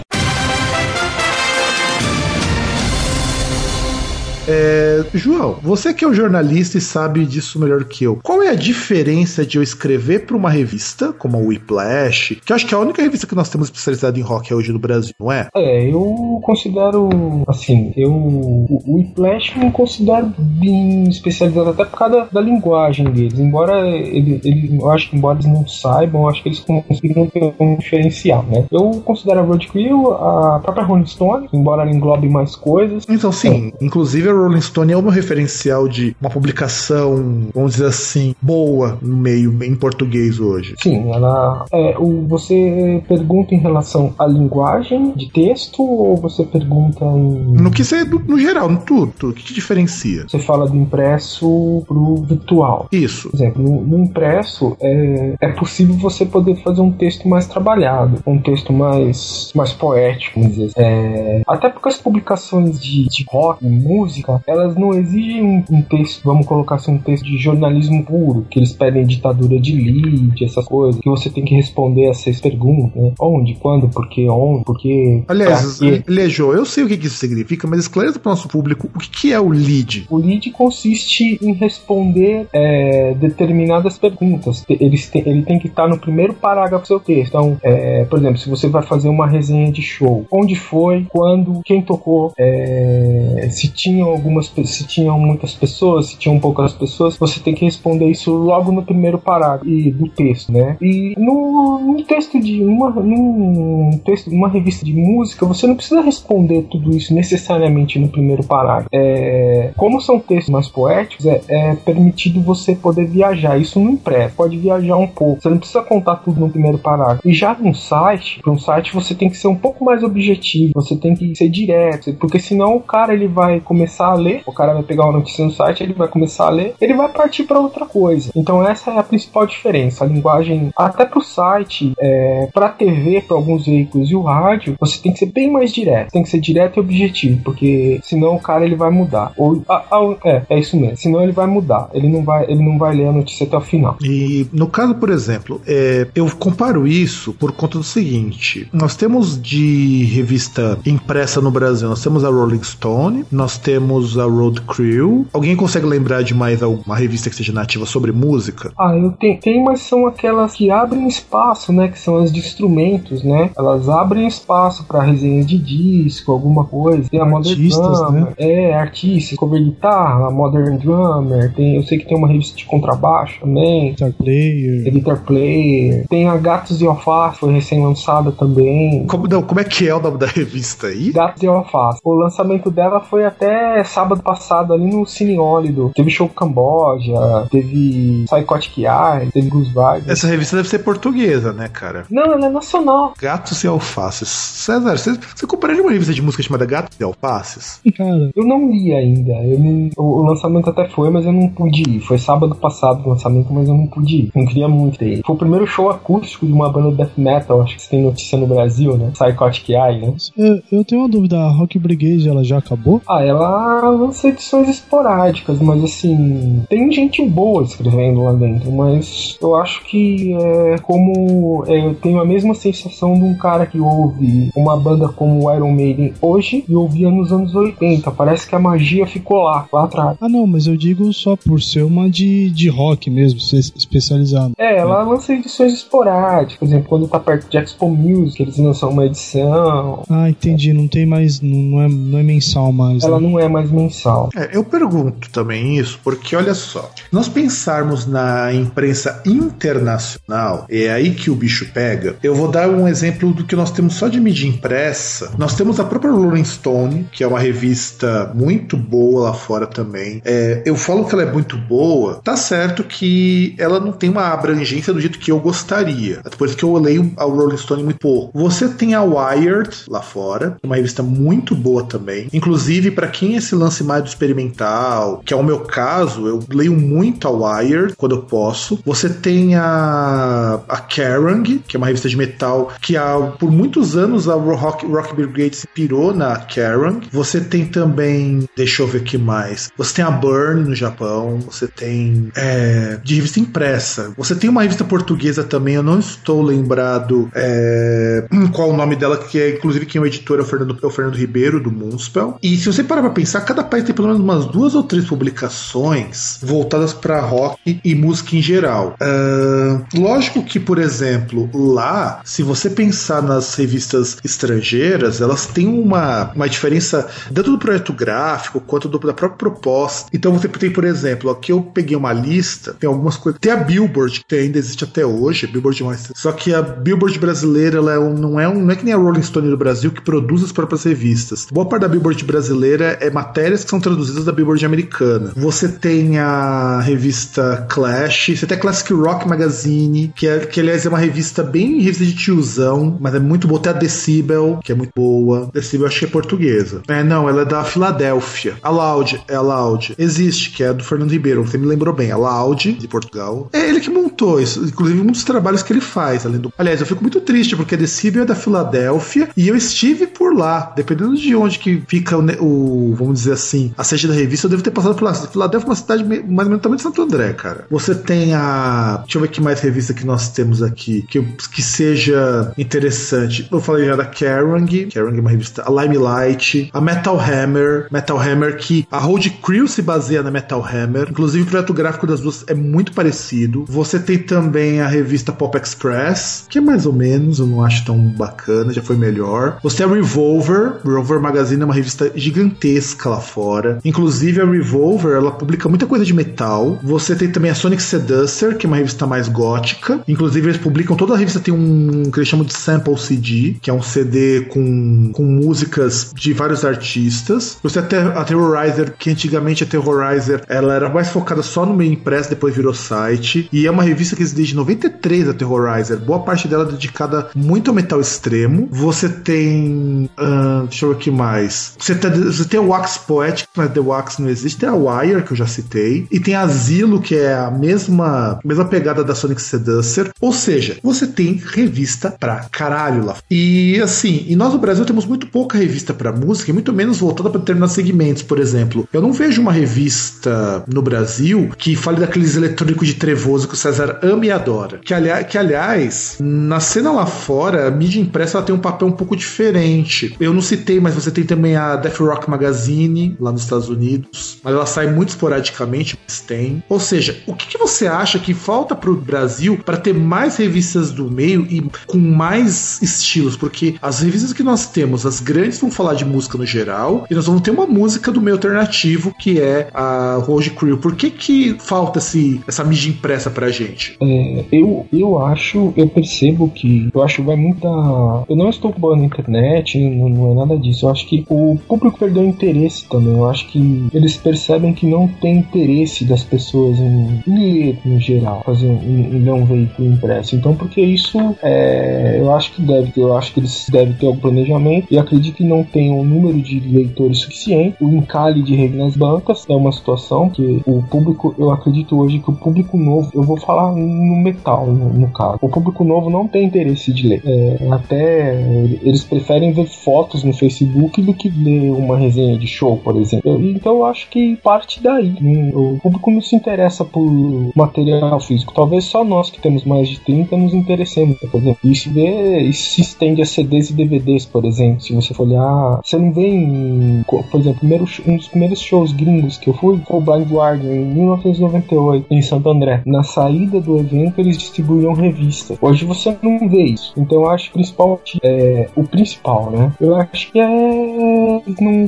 É, João, você que é um jornalista e sabe disso melhor que eu, qual é a diferença de eu escrever para uma revista, como a Whiplash, que eu acho que é a única revista que nós temos especializada em rock hoje no Brasil, não é? É, eu considero, assim, eu o Whiplash eu não considero bem especializado até por causa da, da linguagem deles. Embora ele, ele, eu acho que embora eles não saibam, eu acho que eles conseguiram ter um diferencial, né? Eu considero a Road Crew a própria Rolling Stone, embora ela englobe mais coisas. Então, sim, é. inclusive a Rolling Stone é o meu referencial de uma publicação, vamos dizer assim, boa no meio em português hoje. Sim, ela é, o, você pergunta em relação à linguagem de texto ou você pergunta em... no que você no geral, no tudo, tudo. o que, que diferencia? Você fala do impresso pro virtual. Isso. Por exemplo, no, no impresso é, é possível você poder fazer um texto mais trabalhado, um texto mais mais poético, vamos dizer. Assim. É, até porque as publicações de, de rock, de elas não exigem um, um texto, vamos colocar assim, um texto de jornalismo puro, que eles pedem ditadura de lead, essas coisas, que você tem que responder a seis perguntas, né? Onde, quando, por que, onde, por que. Aliás, Lejo, eu sei o que isso significa, mas esclareça para o nosso público o que é o lead. O lead consiste em responder é, determinadas perguntas. Ele tem, ele tem que estar no primeiro parágrafo do seu texto. Então, é, por exemplo, se você vai fazer uma resenha de show, onde foi, quando, quem tocou, é, se tinham algumas, se tinham muitas pessoas, se tinham poucas pessoas, você tem que responder isso logo no primeiro parágrafo do texto, né? E no, texto de uma, num texto, uma revista de música, você não precisa responder tudo isso necessariamente no primeiro parágrafo. É, como são textos mais poéticos, é, é, permitido você poder viajar. Isso não impressa, pode viajar um pouco. Você não precisa contar tudo no primeiro parágrafo. E já num site, para um site você tem que ser um pouco mais objetivo, você tem que ser direto, porque senão o cara ele vai começar a ler, o cara vai pegar uma notícia no site, ele vai começar a ler, ele vai partir para outra coisa. Então essa é a principal diferença. A linguagem, até para o site, é, para TV, para alguns veículos e o rádio, você tem que ser bem mais direto, tem que ser direto e objetivo, porque senão o cara ele vai mudar. Ou ah, ah, é, é isso mesmo. Senão ele vai mudar. Ele não vai, ele não vai ler a notícia até o final. E no caso, por exemplo, é, eu comparo isso por conta do seguinte: nós temos de revista impressa no Brasil, nós temos a Rolling Stone, nós temos a Road Crew. Alguém consegue lembrar de mais alguma revista que seja nativa sobre música? Ah, eu tenho, tem, mas são aquelas que abrem espaço, né? Que são as de instrumentos, né? Elas abrem espaço para resenha de disco, alguma coisa. Tem a Modern Artistas, Drummer, né? é, artistas, cover guitarra, a Modern Drummer, tem, eu sei que tem uma revista de contrabaixo também. Guitar Player. Guitar Player. Tem a Gatos de Alface, foi recém-lançada também. Como, não, como é que é o nome da revista aí? Gatos de Alface. O lançamento dela foi até sábado passado ali no Cine Ólido. Teve show Camboja, teve Psychotic Eye, teve Goose Vibes. Essa revista deve ser portuguesa, né, cara? Não, ela é nacional. Gatos e Alfaces. César, você, você compraria uma revista de música chamada Gatos e Alfaces? Cara, eu não li ainda. Eu não, o, o, lançamento até foi, mas eu não pude ir. Foi sábado passado o lançamento, mas eu não pude ir. Não queria muito ir. Foi o primeiro show acústico de uma banda death metal, acho que você tem notícia no Brasil, né? Psychotic Eye, né? Eu, eu tenho uma dúvida, a Rock Brigade ela já acabou? Ah, ela lança edições esporádicas, mas assim, tem gente boa escrevendo lá dentro, mas eu acho que é como é, eu tenho a mesma sensação de um cara que ouve uma banda como o Iron Maiden hoje e ouvia nos anos 80. Parece que a magia ficou lá, lá atrás. Ah, não, mas eu digo só por ser uma de, de rock mesmo, ser especializado. É, ela é. lança edições esporádicas, por exemplo, quando tá perto de Expo Music, eles lançam uma edição. Ah, entendi, não tem mais, não é, não é mensal mais. Ela né? não é mais mensal. É, eu pergunto também isso, porque olha só, nós pensarmos na imprensa internacional, é aí que o bicho pega. Eu vou dar um exemplo do que nós temos só de mídia impressa. Nós temos a própria Rolling Stone, que é uma revista muito boa lá fora também. É, eu falo que ela é muito boa, tá certo que ela não tem uma abrangência do jeito que eu gostaria. Depois que eu leio a Rolling Stone muito pouco. Você tem a Wired lá fora, uma revista muito boa também. Inclusive, para quem é esse lance mais do experimental, que é o meu caso, eu leio muito a Wired quando eu posso. Você tem a, a Kerrang, que é uma revista de metal que há, por muitos anos a Rock, Rock Brigade se pirou na Kerrang. Você tem também, deixa eu ver o que mais. Você tem a Burn no Japão, você tem é, de revista impressa. Você tem uma revista portuguesa também, eu não estou lembrado é, qual o nome dela, que é inclusive quem é o editor é o Fernando, é o Fernando Ribeiro, do Moonspell. E se você parar pra pensar, cada país tem pelo menos umas duas ou três publicações voltadas para rock e música em geral. Uh, lógico que, por exemplo, lá, se você pensar nas revistas estrangeiras, elas têm uma, uma diferença tanto do projeto gráfico quanto do, da própria proposta. Então você tem, por exemplo, aqui eu peguei uma lista, tem algumas coisas. Tem a Billboard, que ainda existe até hoje, Billboard mais. Só que a Billboard brasileira ela é um, não, é um, não é que nem a Rolling Stone do Brasil que produz as próprias revistas. Boa parte da Billboard brasileira é matérias que são traduzidas da Billboard americana. Você tem a revista Clash, você tem a Classic Rock Magazine, que, é, que aliás é uma revista bem revista de tiozão, mas é muito boa. Tem a Decibel, que é muito boa. Decibel acho que é portuguesa. É, não, ela é da Filadélfia. A Loud, é a Loud. Existe, que é do Fernando Ribeiro, você me lembrou bem. A Loud, de Portugal. É ele que montou isso, inclusive muitos trabalhos que ele faz, além do. Aliás, eu fico muito triste, porque a Decibel é da Filadélfia e eu estive por lá. Dependendo de onde que fica o, o vamos dizer assim, a sede da revista, eu devo ter passado por lá. Filadélfia é uma cidade mais ou menos tamanho de Santo André, cara. Você tem a. Deixa eu ver que mais revista que nós temos aqui que, que seja interessante. Eu falei já da Kerrang, Kerrang é uma revista, a Limelight, a Metal Hammer, Metal Hammer que a Road Crew se baseia na Metal Hammer. Inclusive o projeto gráfico das duas é muito parecido. Você tem também a revista Pop Express, que é mais ou menos, eu não acho tão bacana, já foi melhor. Você tem a Revolver, Revolver Magazine é uma revista gigantesca lá fora. Inclusive a Revolver, ela publica muita coisa de metal. Você tem também a Sonic Seducer, que é uma revista mais gótica. Inclusive eles publicam toda a revista tem um que eles chamam de sample CD, que é um CD com, com músicas de vários artistas. Você tem a Terrorizer, que antigamente a Terrorizer ela era mais focada só no meio impresso, depois virou site. E é uma revista que existe desde 93 a Terrorizer. Boa parte dela é dedicada muito ao metal extremo. Você tem. Uh, deixa eu ver o que mais. Você você tem o Wax Poetic, mas The Wax não existe. Tem a Wire, que eu já citei. E tem Asilo, que é a mesma, mesma pegada da Sonic Seducer. Ou seja, você tem revista pra caralho lá. E assim, e nós no Brasil temos muito pouca revista pra música e muito menos voltada para determinados segmentos. Por exemplo, eu não vejo uma revista no Brasil que fale daqueles eletrônicos de trevoso que o César ama e adora. Que, ali, que aliás, na cena lá fora, a mídia impressa ela tem um papel um pouco diferente. Eu não citei, mas você tem também a Death Rock Magazine lá nos Estados Unidos, mas ela sai muito esporadicamente, mas tem. Ou seja, o que, que você acha que falta pro Brasil para ter mais revistas do meio e com mais estilos? Porque as revistas que nós temos, as grandes vão falar de música no geral, e nós vamos ter uma música do meio alternativo que é a Road Crew. Por que que falta esse, essa mídia impressa pra gente? É, eu, eu acho, eu percebo que eu acho que vai muito da. Eu não estou culpando a internet, não, não, é nada disso. Eu acho que o público perdeu interesse também. Eu acho que eles percebem que não tem interesse das pessoas em ler no geral, fazer um, em não veículo impresso. Então, porque isso é, eu acho que deve ter, eu acho que eles devem ter algum planejamento e acredito que não tem um número de leitores suficiente. O encalhe de rede nas bancas é uma situação que o público, eu acredito hoje que o público novo, eu vou falar no metal, no, no caso, o público novo não tem interesse de ler. É, até eles preferem ver fotos no Facebook do que ler uma resenha de show, por exemplo. Então eu acho que parte daí. O público não se interessa por material físico. Talvez só nós que temos mais de 30 nos interessemos, por exemplo. Isso, vê, isso se estende a CDs e DVDs, por exemplo. Se você for olhar, você não vê em, por exemplo, primeiro, um dos primeiros shows gringos que eu fui foi o Blind Guardian em 1998 em Santo André. Na saída do evento eles distribuíam revista. Hoje você não vê isso. Então eu acho principal é, o principal, né? Eu acho que é não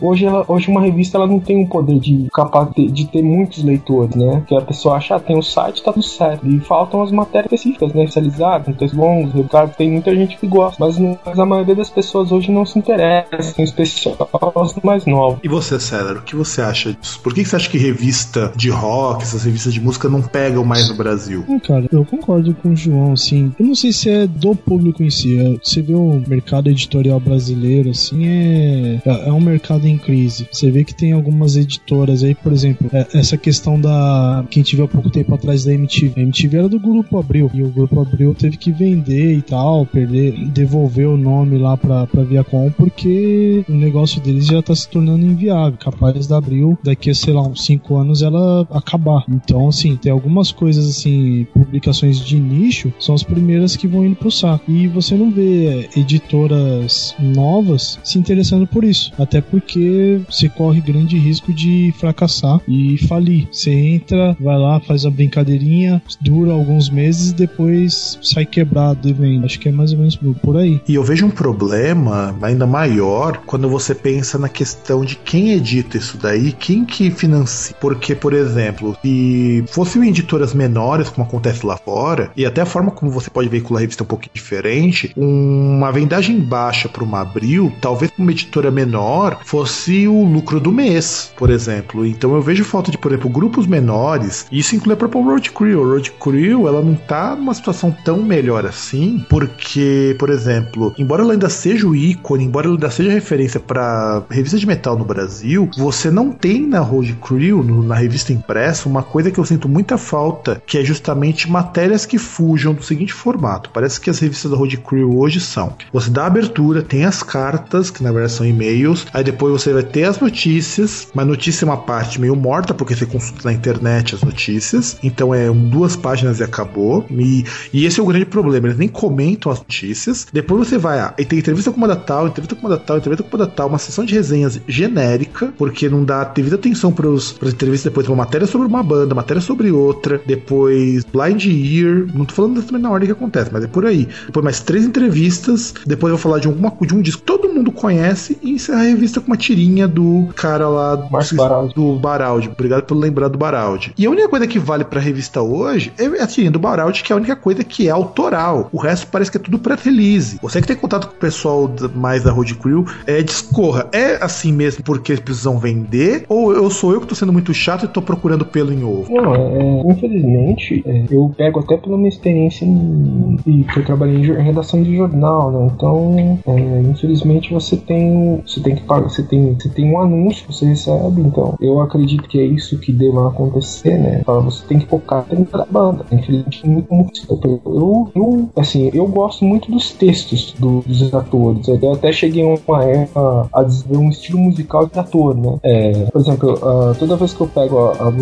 hoje ela, hoje uma revista ela não tem um poder de capaz de, de ter muitos leitores, né? Que a pessoa acha ah, tem um site tá tudo certo e faltam as matérias específicas, né? Especializadas, textos longos, recados, tem muita gente que gosta, mas, mas, a maioria das pessoas hoje não se interessa, em especial os mais novos. E você, César, o que você acha disso? Por que você acha que revista de rock, essas revistas de música não pegam mais no Brasil? Hum, cara, eu concordo com o João, assim. Eu não sei se é do público em si. É, você vê o mercado editorial brasileiro, assim, é, é, é um mercado em crise. Você vê que tem algumas editoras aí, por exemplo, é, essa questão da. que a gente viu há pouco tempo atrás da MTV. A MTV era do Grupo Abril. E o Grupo Abril teve que vender e tal, perder, devolver o nome lá pra, pra Viacom, porque o negócio deles já tá se tornando inviável. Capaz da Abril, daqui a, sei lá, uns 5 anos, ela acabar. Então, assim, tem algumas coisas assim, publicações de nicho, são as primeiras que vão indo pro saco. E você não vê editoras novas se interessando por isso. Até porque você, corre grande risco de fracassar e falir. Você entra, vai lá, faz a brincadeirinha, dura alguns meses e depois sai quebrado e vem. Acho que é mais ou menos por aí. E eu vejo um problema ainda maior quando você pensa na questão de quem edita isso daí, quem que financia. Porque, por exemplo, se fossem editoras menores, como acontece lá fora, e até a forma como você pode veicular a revista é um pouquinho diferente, uma vendagem baixa para uma abril, talvez uma editora menor, fosse o lucro do mês, por exemplo. Então eu vejo falta de, por exemplo, grupos menores, isso inclui a própria Road Crew. A Road Crew, ela não tá numa situação tão melhor assim, porque, por exemplo, embora ela ainda seja o ícone, embora ela ainda seja referência para revista de metal no Brasil, você não tem na Road Crew, no, na revista impressa, uma coisa que eu sinto muita falta, que é justamente matérias que fujam do seguinte formato. Parece que as revistas da Road Crew hoje são: você dá a abertura, tem as cartas, que na verdade são e-mails, aí depois você vai ter as notícias, mas notícia é uma parte meio morta, porque você consulta na internet as notícias, então é duas páginas e acabou. E, e esse é o grande problema, eles nem comentam as notícias. Depois você vai, ah, e tem entrevista com uma da tal, entrevista com uma da tal, entrevista com uma da tal, uma sessão de resenhas genérica, porque não dá devida atenção para as entrevistas depois, uma matéria sobre uma banda, matéria sobre outra, depois Blind Ear, não tô falando também na ordem que acontece, mas é por aí. Depois mais três entrevistas, depois eu vou falar de alguma de um disco que todo mundo conhece e encerra a revista com uma tirinha do cara lá do Baraldi. do Baraldi. Obrigado por lembrar do Baraldi. E a única coisa que vale pra revista hoje é a tirinha do Baraldi, que é a única coisa que é autoral. O resto parece que é tudo pré-release. Você que tem contato com o pessoal mais da Road Crew, é, discorra. É assim mesmo porque eles precisam vender? Ou eu sou eu que tô sendo muito chato e tô procurando pelo em ovo? Não, é, infelizmente, é, eu pego até pela minha experiência em, em, que eu trabalhei em redação de jornal, né? Então, é, infelizmente você tem você tem que pagar, você tem, você tem um anúncio, você recebe, então eu acredito que é isso que deva acontecer, né? Você tem que focar dentro da banda. Infelizmente, muito eu, eu, assim, eu gosto muito dos textos do, dos atores. Eu até cheguei uma época a desenvolver um estilo musical de ator, né? É, por exemplo, uh, toda vez que eu pego a, a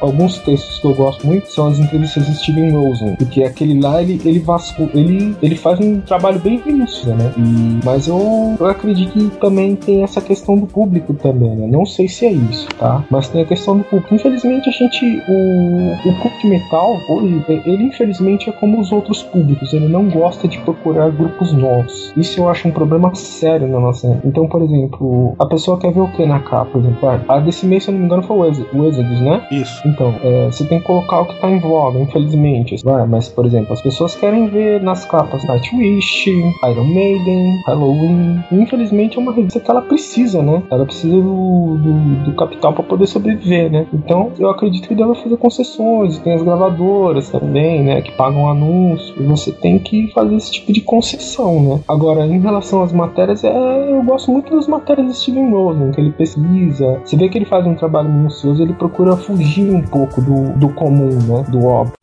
alguns textos que eu gosto muito são as entrevistas de Steven Rosen, porque aquele lá ele ele vasco, ele ele faz um trabalho bem minúsculo, né? E, mas eu, eu acredito que também tem essa questão do público também, né? Não sei se é isso, tá? Mas tem a questão do público. Infelizmente a gente o o público de metal hoje ele infelizmente é como os outros públicos, ele não gosta de procurar grupos novos. Isso eu acho um problema sério na nossa. Então, por exemplo, a pessoa quer ver o que na capa, por exemplo, a desse mês, se eu não me engano, foi o Exodus, né? Isso. Então, é, você tem que colocar o que tá em voga, infelizmente. Vai, mas, por exemplo, as pessoas querem ver nas capas Nightwish, Iron Maiden, Halloween. Infelizmente é uma revista que ela precisa, né? Ela precisa do, do, do capital para poder sobreviver, né? Então, eu acredito que deve fazer concessões. Tem as gravadoras também, né? Que pagam anúncio. E você tem que fazer esse tipo de concessão, né? Agora, em relação às matérias, é, eu gosto muito das matérias de Steven Rosen, que ele pesquisa. Você vê que ele faz um trabalho minucioso, ele procura fugir um pouco do, do comum, né? Do óbvio.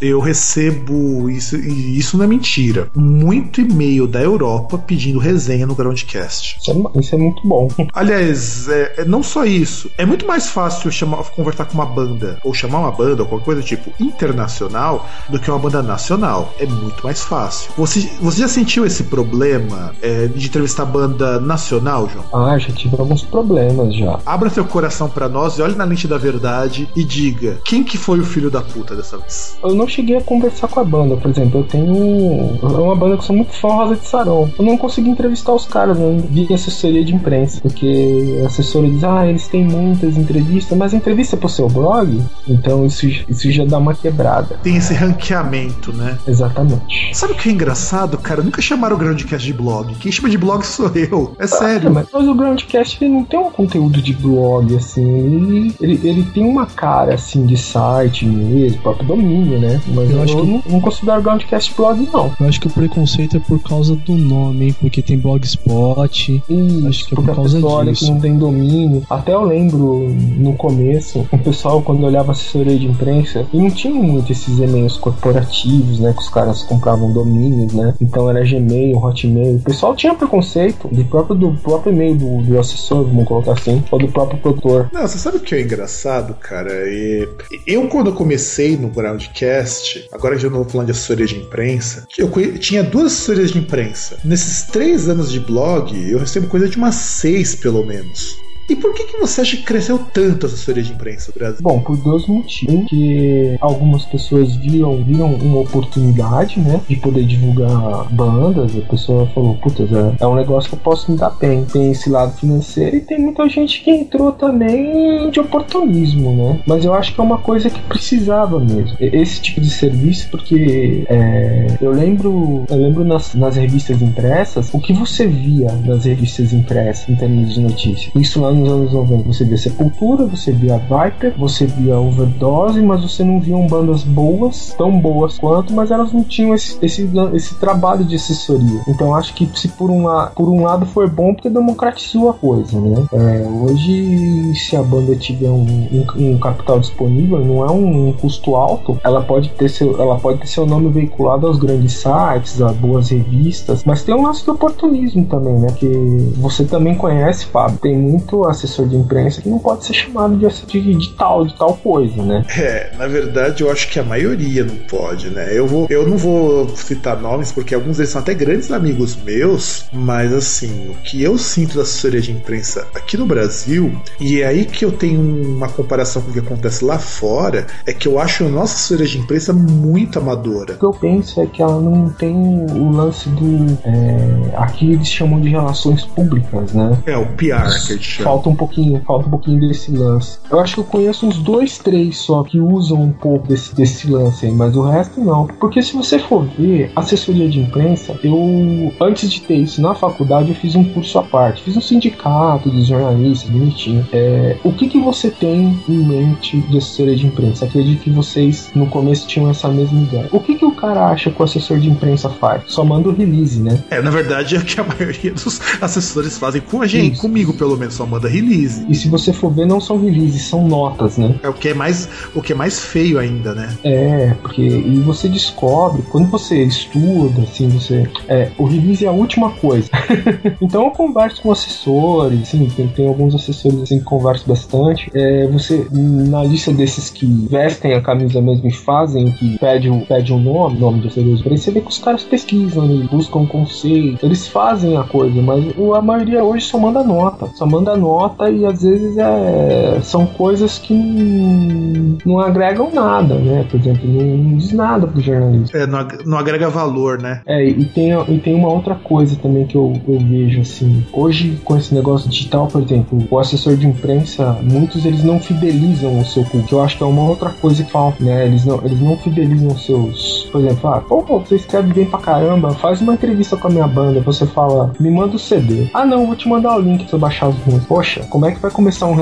Eu recebo isso, e isso não é mentira. Muito e-mail da Europa pedindo resenha no Groundcast. Isso é, isso é muito bom. Aliás, é, é, não só isso. É muito mais fácil chamar, conversar com uma banda, ou chamar uma banda, ou qualquer coisa tipo internacional, do que uma banda nacional. É muito mais fácil. Você, você já sentiu esse problema é, de entrevistar banda nacional, João? Ah, já tive alguns problemas já. Abra seu coração para nós e olhe na lente da verdade e diga quem que foi o filho da puta dessa vez. Eu não cheguei a conversar com a banda, por exemplo. Eu tenho é uma banda que sou muito fã, Rosa de Sarão. Eu não consegui entrevistar os caras, não vi assessoria de imprensa, porque a assessora diz: ah, eles têm muitas entrevistas, mas a entrevista é pro seu blog, então isso, isso já dá uma quebrada. Tem esse ranqueamento, né? Exatamente. Sabe o que é engraçado, cara? Nunca chamaram o Groundcast de blog. Quem chama de blog sou eu. É sério. mas, mas, o Groundcast ele não tem um conteúdo de blog, assim. Ele, ele, ele tem uma cara, assim, de site mesmo, próprio domínio, né? Mas eu, eu acho que não, não considero Groundcast blog, não. Eu acho que o preconceito é por causa do nome, porque tem blogspot. Isso, acho que é por causa disso. que não tem domínio. Até eu lembro no começo, o pessoal, quando olhava assessoria de imprensa, e não tinha muito esses e-mails corporativos, né? Que os caras compravam domínios, né? Então era Gmail, Hotmail. O pessoal tinha preconceito do próprio, do próprio e-mail do, do assessor, vamos colocar assim, ou do próprio produtor. Não, você sabe o que é engraçado, cara? E eu, quando comecei no Groundcast, Cast, agora de novo falando de assessoria de imprensa, eu tinha duas assessorias de imprensa. Nesses três anos de blog, eu recebo coisa de umas seis, pelo menos. E por que, que você acha que cresceu tanto a assessoria de imprensa no Brasil? Bom, por dois motivos. Que algumas pessoas viram, viram uma oportunidade, né? De poder divulgar bandas. A pessoa falou, putz, é, é um negócio que eu posso me dar bem. Tem esse lado financeiro e tem muita gente que entrou também de oportunismo, né? Mas eu acho que é uma coisa que precisava mesmo. Esse tipo de serviço, porque é, eu lembro, eu lembro nas, nas revistas impressas, o que você via nas revistas impressas em termos de notícias. Isso lá nos anos 90. Você via Sepultura, você via Viper, você via Overdose, mas você não via bandas boas, tão boas quanto, mas elas não tinham esse, esse, esse trabalho de assessoria. Então acho que se por um, por um lado foi bom porque democratizou a coisa, né? É, hoje, se a banda tiver um, um- um capital disponível, não é um, um custo alto, ela pode ter seu, ela pode ter seu nome veiculado aos grandes sites, a boas revistas, mas tem um lance de oportunismo também, né? Que você também conhece, Fábio. Tem muito assessor de imprensa que não pode ser chamado de, de, de tal, de tal coisa, né? É, na verdade eu acho que a maioria não pode, né? Eu, vou, eu não vou citar nomes porque alguns deles são até grandes amigos meus, mas assim, o que eu sinto da assessoria de imprensa aqui no Brasil, e é aí que eu tenho uma comparação com o que acontece lá fora, é que eu acho a nossa assessoria de imprensa muito amadora. O que eu penso é que ela não tem o lance do. É, aqui eles chamam de relações públicas, né? É, o PR que a gente chama. Falta um pouquinho, falta um pouquinho desse lance. Eu acho que eu conheço uns dois, três só que usam um pouco desse, desse lance aí, mas o resto não. Porque se você for ver assessoria de imprensa, eu antes de ter isso na faculdade eu fiz um curso à parte, fiz um sindicato dos jornalistas, bonitinho. É, o que que você tem em mente de assessoria de imprensa? Acredito que vocês no começo tinham essa mesma ideia. O que que o cara acha que o assessor de imprensa faz? Só manda o release, né? É, na verdade é o que a maioria dos assessores fazem com a gente, Isso. comigo pelo menos, só manda release. E se você for ver, não são releases, são notas, né? É o que é mais, o que é mais feio ainda, né? É, porque e você descobre, quando você estuda, assim, você. É, o release é a última coisa. então eu converso com assessores, assim, tem, tem alguns assessores assim que converso bastante. É, você, na lista desses que vestem a camisa mesmo e fazem que pede, um- pede um nome, nome de assessores, pra você vê que os caras pesquisam, eles buscam um conceito, eles fazem a coisa, mas a maioria hoje só manda nota. Só manda nota e às vezes é, são coisas que não, não agregam nada, né? Por exemplo, não, não diz nada pro jornalista. É, não, não agrega valor, né? É, e tem, e tem uma outra coisa também que eu, eu vejo, assim. Hoje, com esse negócio digital, por exemplo, o assessor de imprensa, muitos eles não fidelizam o seu público. Eu acho que é uma outra coisa que falta, né? Eles não, eles não fidelizam os seus. Por exemplo, ah, pô, você escreve bem pra caramba, faz uma entrevista com a minha banda. Você fala, me manda o CD. Ah, não, vou te mandar o link pra você baixar as músicas. Poxa, como é que vai começar um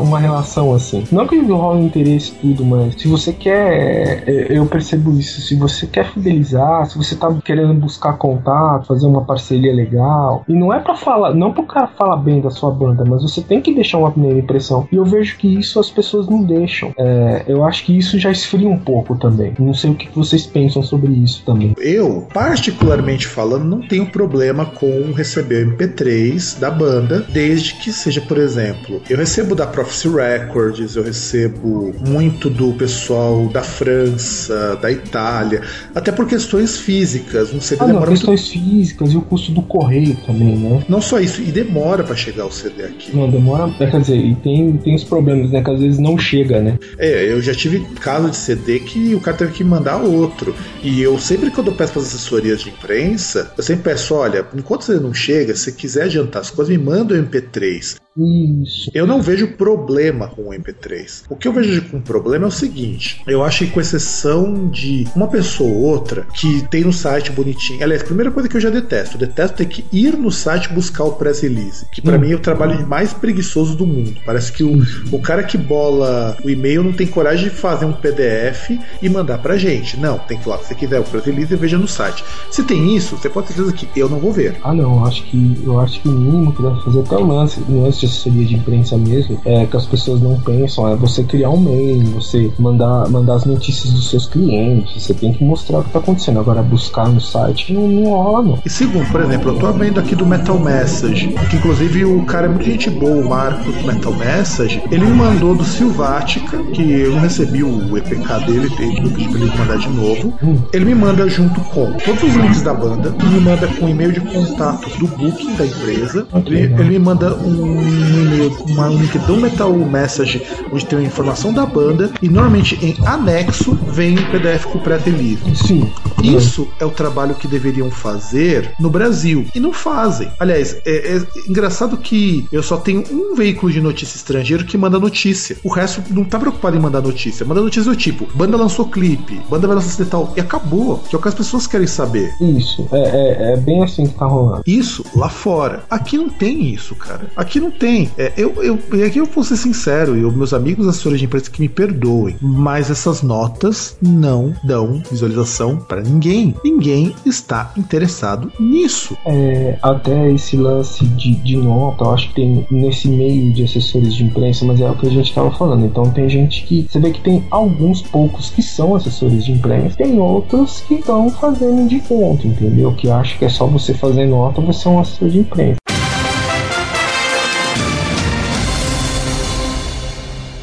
uma relação assim? Não que rola interesse tudo, mas se você quer. é, Eu percebo isso. Se você quer fidelizar, se você tá querendo buscar contato, fazer uma parceria legal. E não é pra falar, não pro cara falar bem da sua banda, mas você tem que deixar uma primeira impressão. E eu vejo que isso as pessoas não deixam. É, eu acho que isso já esfria um pouco também. Não sei o que vocês pensam sobre isso também. Eu, particularmente falando, não tenho problema com receber o MP3 da banda, desde que seja, por exemplo, eu recebo da Prophecy Records, eu recebo muito do pessoal da França, da Itália, até por questões físicas. Um CD Ah, não, demora muito. questões físicas e o custo do correio também, né? Não só isso, e demora pra chegar o CD aqui. Não, demora. é, Quer dizer, e tem, tem os problemas, né? Que às vezes não chega, né? É, eu já tive caso de CD que o cara teve que mandar outro. E eu sempre quando eu peço para as assessorias de imprensa, eu sempre peço, olha, enquanto você não chega, se quiser adiantar as coisas, me manda o MP3. Isso. Eu não vejo problema com o MP3. O que eu vejo com problema é o seguinte: eu acho que, com exceção de uma pessoa ou outra que tem no site bonitinho. Aliás, a primeira coisa que eu já detesto: eu detesto ter que ir no site buscar o press release. Que pra Hum. mim é o trabalho mais preguiçoso do mundo. Parece que o, o cara que bola o e-mail não tem coragem de fazer um PDF e mandar pra gente. Não, tem que falar: se você quiser o press release, veja no site. Se tem isso, você pode ter certeza que eu não vou ver. Ah, não, eu acho que eu acho que o mínimo que deve fazer é até o lance, o lance de assessoria de imprensa mesmo, é que as pessoas não pensam, é você criar um e-mail, você mandar, mandar as notícias dos seus clientes, você tem que mostrar o que tá acontecendo. Agora, buscar no site não, não rola, não. E segundo, por exemplo, eu tô vendo aqui do Metal Message, que inclusive o cara é muito gente boa, o Marco do Metal Message, ele me mandou do Silvática, que eu recebi o EPK dele, eu pedi pra ele mandar de novo. Ele me manda junto com todos os links da banda, me manda com e-mail de contato do booking da empresa, ele, ele me manda um e-mail, uma, um link do Metal Message, onde tem a informação da banda, e normalmente em anexo vem o PDF com pré-release. Sim. Isso é o trabalho que deveriam fazer no Brasil. E não fazem. Aliás, é, é engraçado que eu só tenho um veículo de notícia estrangeiro que manda notícia. O resto não tá preocupado em mandar notícia. Manda notícia do tipo: banda lançou clipe, banda vai lançar tal. E acabou. Que é o que as pessoas querem saber. Isso. É, é, é bem assim que tá rolando. Isso lá fora. Aqui não tem isso, cara. Aqui não tem. É, eu, eu, e aqui eu vou ser sincero, e meus amigos assessores de imprensa que me perdoem, mas essas notas não dão visualização para ninguém. Ninguém está interessado nisso. É, até esse lance de, de nota, eu acho que tem nesse meio de assessores de imprensa, mas é o que a gente estava falando. Então tem gente que. Você vê que tem alguns poucos que são assessores de imprensa, tem outros que estão fazendo de conta, entendeu? Que acha que é só você fazer nota, você é um assessor de imprensa.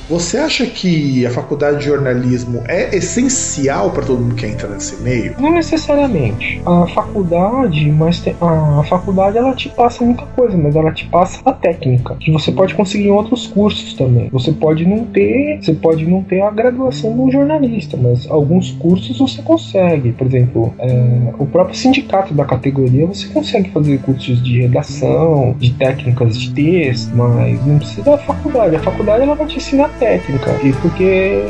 Você acha que a faculdade de jornalismo é essencial para todo mundo que entra nesse meio? Não necessariamente. A faculdade, mas te- a faculdade ela te passa muita coisa, mas ela te passa a técnica, que você pode conseguir em outros cursos também. Você pode não ter, você pode não ter a graduação de um jornalista, mas alguns cursos você consegue. Por exemplo, é, o próprio sindicato da categoria você consegue fazer cursos de redação, de técnicas de texto, mas não precisa da faculdade. A faculdade ela vai te ensinar técnica. E porque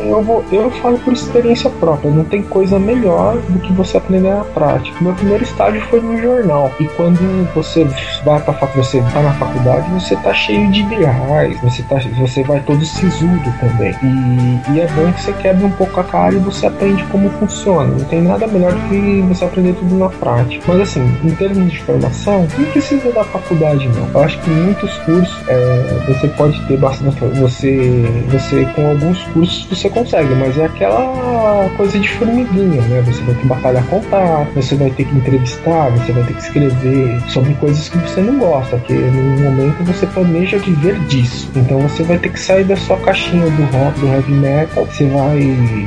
eu vou, eu falo por experiência própria, não tem coisa melhor do que você aprender na prática. Meu primeiro estágio foi no jornal. E quando você vai para você tá na faculdade, você tá cheio de ideais, você tá, você vai todo sisudo também. E, e é bom que você quebre um pouco a cara e você aprende como funciona. Não tem nada melhor do que você aprender tudo na prática. Mas assim, em termos de formação, não precisa da faculdade não. Eu acho que muitos cursos é, você pode ter bastante. Você, você com alguns cursos você consegue, mas é aquela coisa de formiguinha, né? Você vai ter que batalhar contar, você vai ter que entrevistar, você vai ter que escrever sobre coisas que você não gosta, porque no momento você planeja viver disso. Então você vai ter que sair da sua caixinha do rock, do heavy metal, você vai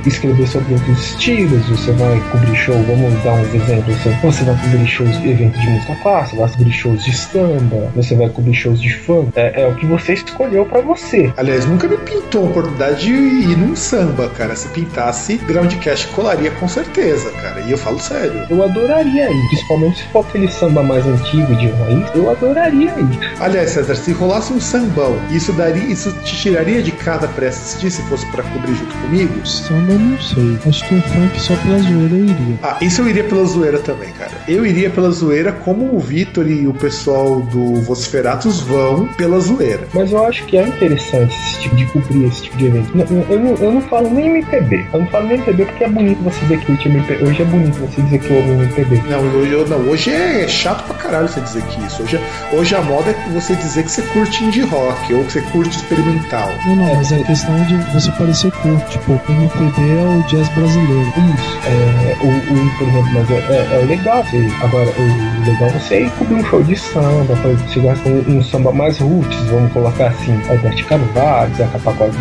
escrever sobre outros estilos, você vai cobrir show, vamos dar uns exemplos. Você- Você vai cobrir shows de eventos de música clássica, vai cobrir shows de samba, você vai cobrir shows de funk. É, é o que você escolheu pra você. Aliás, nunca me pintou a oportunidade de ir num samba, cara. Se pintasse, Groundcast colaria com certeza, cara. E eu falo sério. Eu adoraria ir, principalmente se for aquele samba mais antigo de raiz, eu adoraria ir. Aliás, César, se rolasse um sambão, isso daria, isso te tiraria de casa pra assistir se fosse pra cobrir junto comigo? Samba não sei. Acho que um funk só pela zoeira eu iria. Ah, isso eu iria pela zoeira também, cara. Eu iria pela zoeira como o Vitor e o pessoal do Vociferatos vão pela zoeira. Mas eu acho que é interessante esse tipo de cobrir esse tipo de evento. Não, eu, não, eu não falo nem MPB. Eu não falo nem MPB porque é bonito você dizer que MPB. Hoje é bonito você dizer que ouve MPB. Não, hoje, eu- não, hoje é chato pra caralho você dizer que isso. Hoje, é- hoje a moda é você dizer que você curte indie rock ou que você curte experimental. Não, não, mas é a questão de você parecer curto. Tipo, o MPB é o jazz brasileiro. Isso. É, o, o, por exemplo, mas é, é, é legal. Você, agora, o legal é você ir cobrir um show de samba, pra chegar com um, um samba mais roots, vamos colocar assim, Alberto Carvalho, Zeca Pagodinho,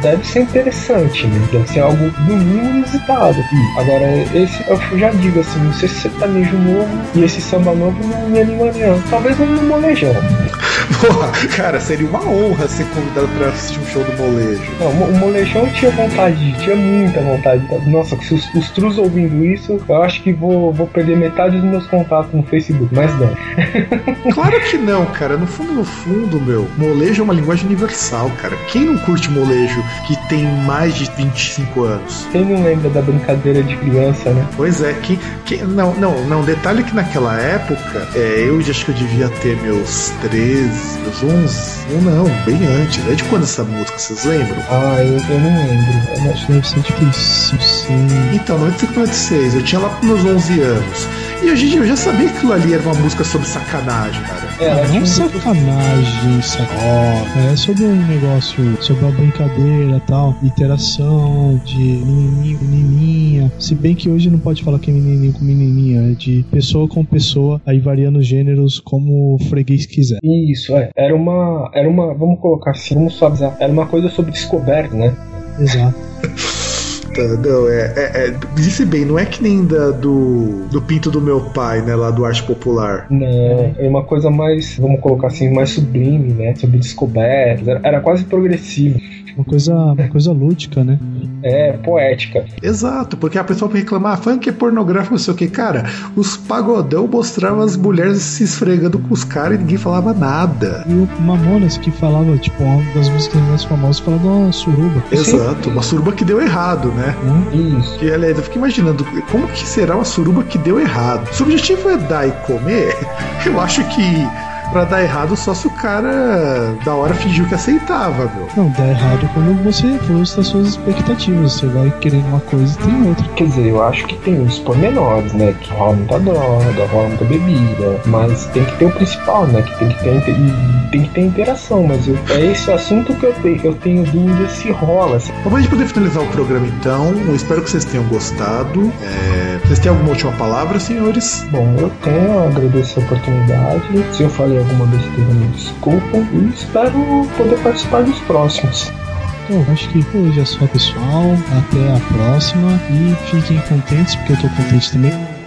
Deve ser interessante, né? Deve ser algo no mínimo inusitado. Agora, esse, eu já digo assim, não sei se sertanejo novo e esse samba novo não me animaria. não. Talvez no molejão. Porra, cara, seria uma honra ser convidado pra assistir um show do molejo. Não, o molejão tinha vontade, tinha muita vontade. Nossa, se os, os trus ouvindo isso, eu acho que vou, vou perder metade dos meus contatos no Facebook, mas não. Claro que não, cara. No fundo, no fundo, meu, molejo é uma linguagem universal, cara. Quem não curte molejo que tem mais de 25 anos? Quem não lembra da brincadeira de criança, né? Pois é, que, que não, não, não. Detalhe que naquela época, é, eu acho que eu devia ter meus 13, meus 11, ou não, bem antes. É de quando essa música, vocês lembram? Ah, eu, eu não lembro. Eu Acho que deve ser tipo isso, sim. Então, 95, 96, eu tinha lá pros meus 11 anos. E hoje em dia eu já sabia que aquilo ali era uma música sobre sacanagem, cara. É, ela tinha não um- sacanagem, sacó. É sobre um negócio, sobre a brincadeira tal, interação de menininho, menininha. Se bem que hoje não pode falar que é menininho com menininha, é de pessoa com pessoa, aí variando gêneros como o freguês quiser. Isso, é. Era uma. Era uma. Vamos colocar assim, vamos suavizar. Era uma coisa sobre descoberta, né? Exato. Tá, Não, é, é, é- disse bem, não é que nem da, do, do pinto do meu pai, né, lá do arte popular. Não, é uma coisa mais, vamos colocar assim, mais sublime, né? Sobre descobertas. Era, era quase progressivo. Uma coisa, uma coisa lúdica, né? É, poética. Exato, porque a pessoa reclamar, ah, funk é pornográfico, não sei o que. Cara, os pagodão mostravam as mulheres se esfregando com os caras e ninguém falava nada. E o Mamonas que falava, tipo, uma das músicas mais famosas falava de uma suruba. Exato, uma suruba que deu errado, né? Né? Isso. Que, aliás, eu fico imaginando como que será uma suruba que deu errado. Se o objetivo é dar e comer, eu acho que pra dar errado só se o cara da hora fingiu que aceitava, meu. Não, dá errado quando você frustra as suas expectativas. Você vai querendo uma coisa e tem outra. Quer dizer, eu acho que tem os pormenores, né? Que rola muita droga, rola muita bebida. Mas tem que ter o principal, né? Que tem que ter, inte- e tem que ter interação. Mas eu- é esse assunto que eu tenho, eu tenho dúvida se rola. se- Bom, pra gente poder finalizar o programa então, eu espero que vocês tenham gostado. É, Vocês têm alguma última palavra, senhores? Bom, eu tenho a agradecer a oportunidade. Se eu falei alguma besteira, me desculpem. E espero poder participar dos próximos. Então, acho que hoje é só, pessoal. Até a próxima. E fiquem contentes, porque eu tô contente também.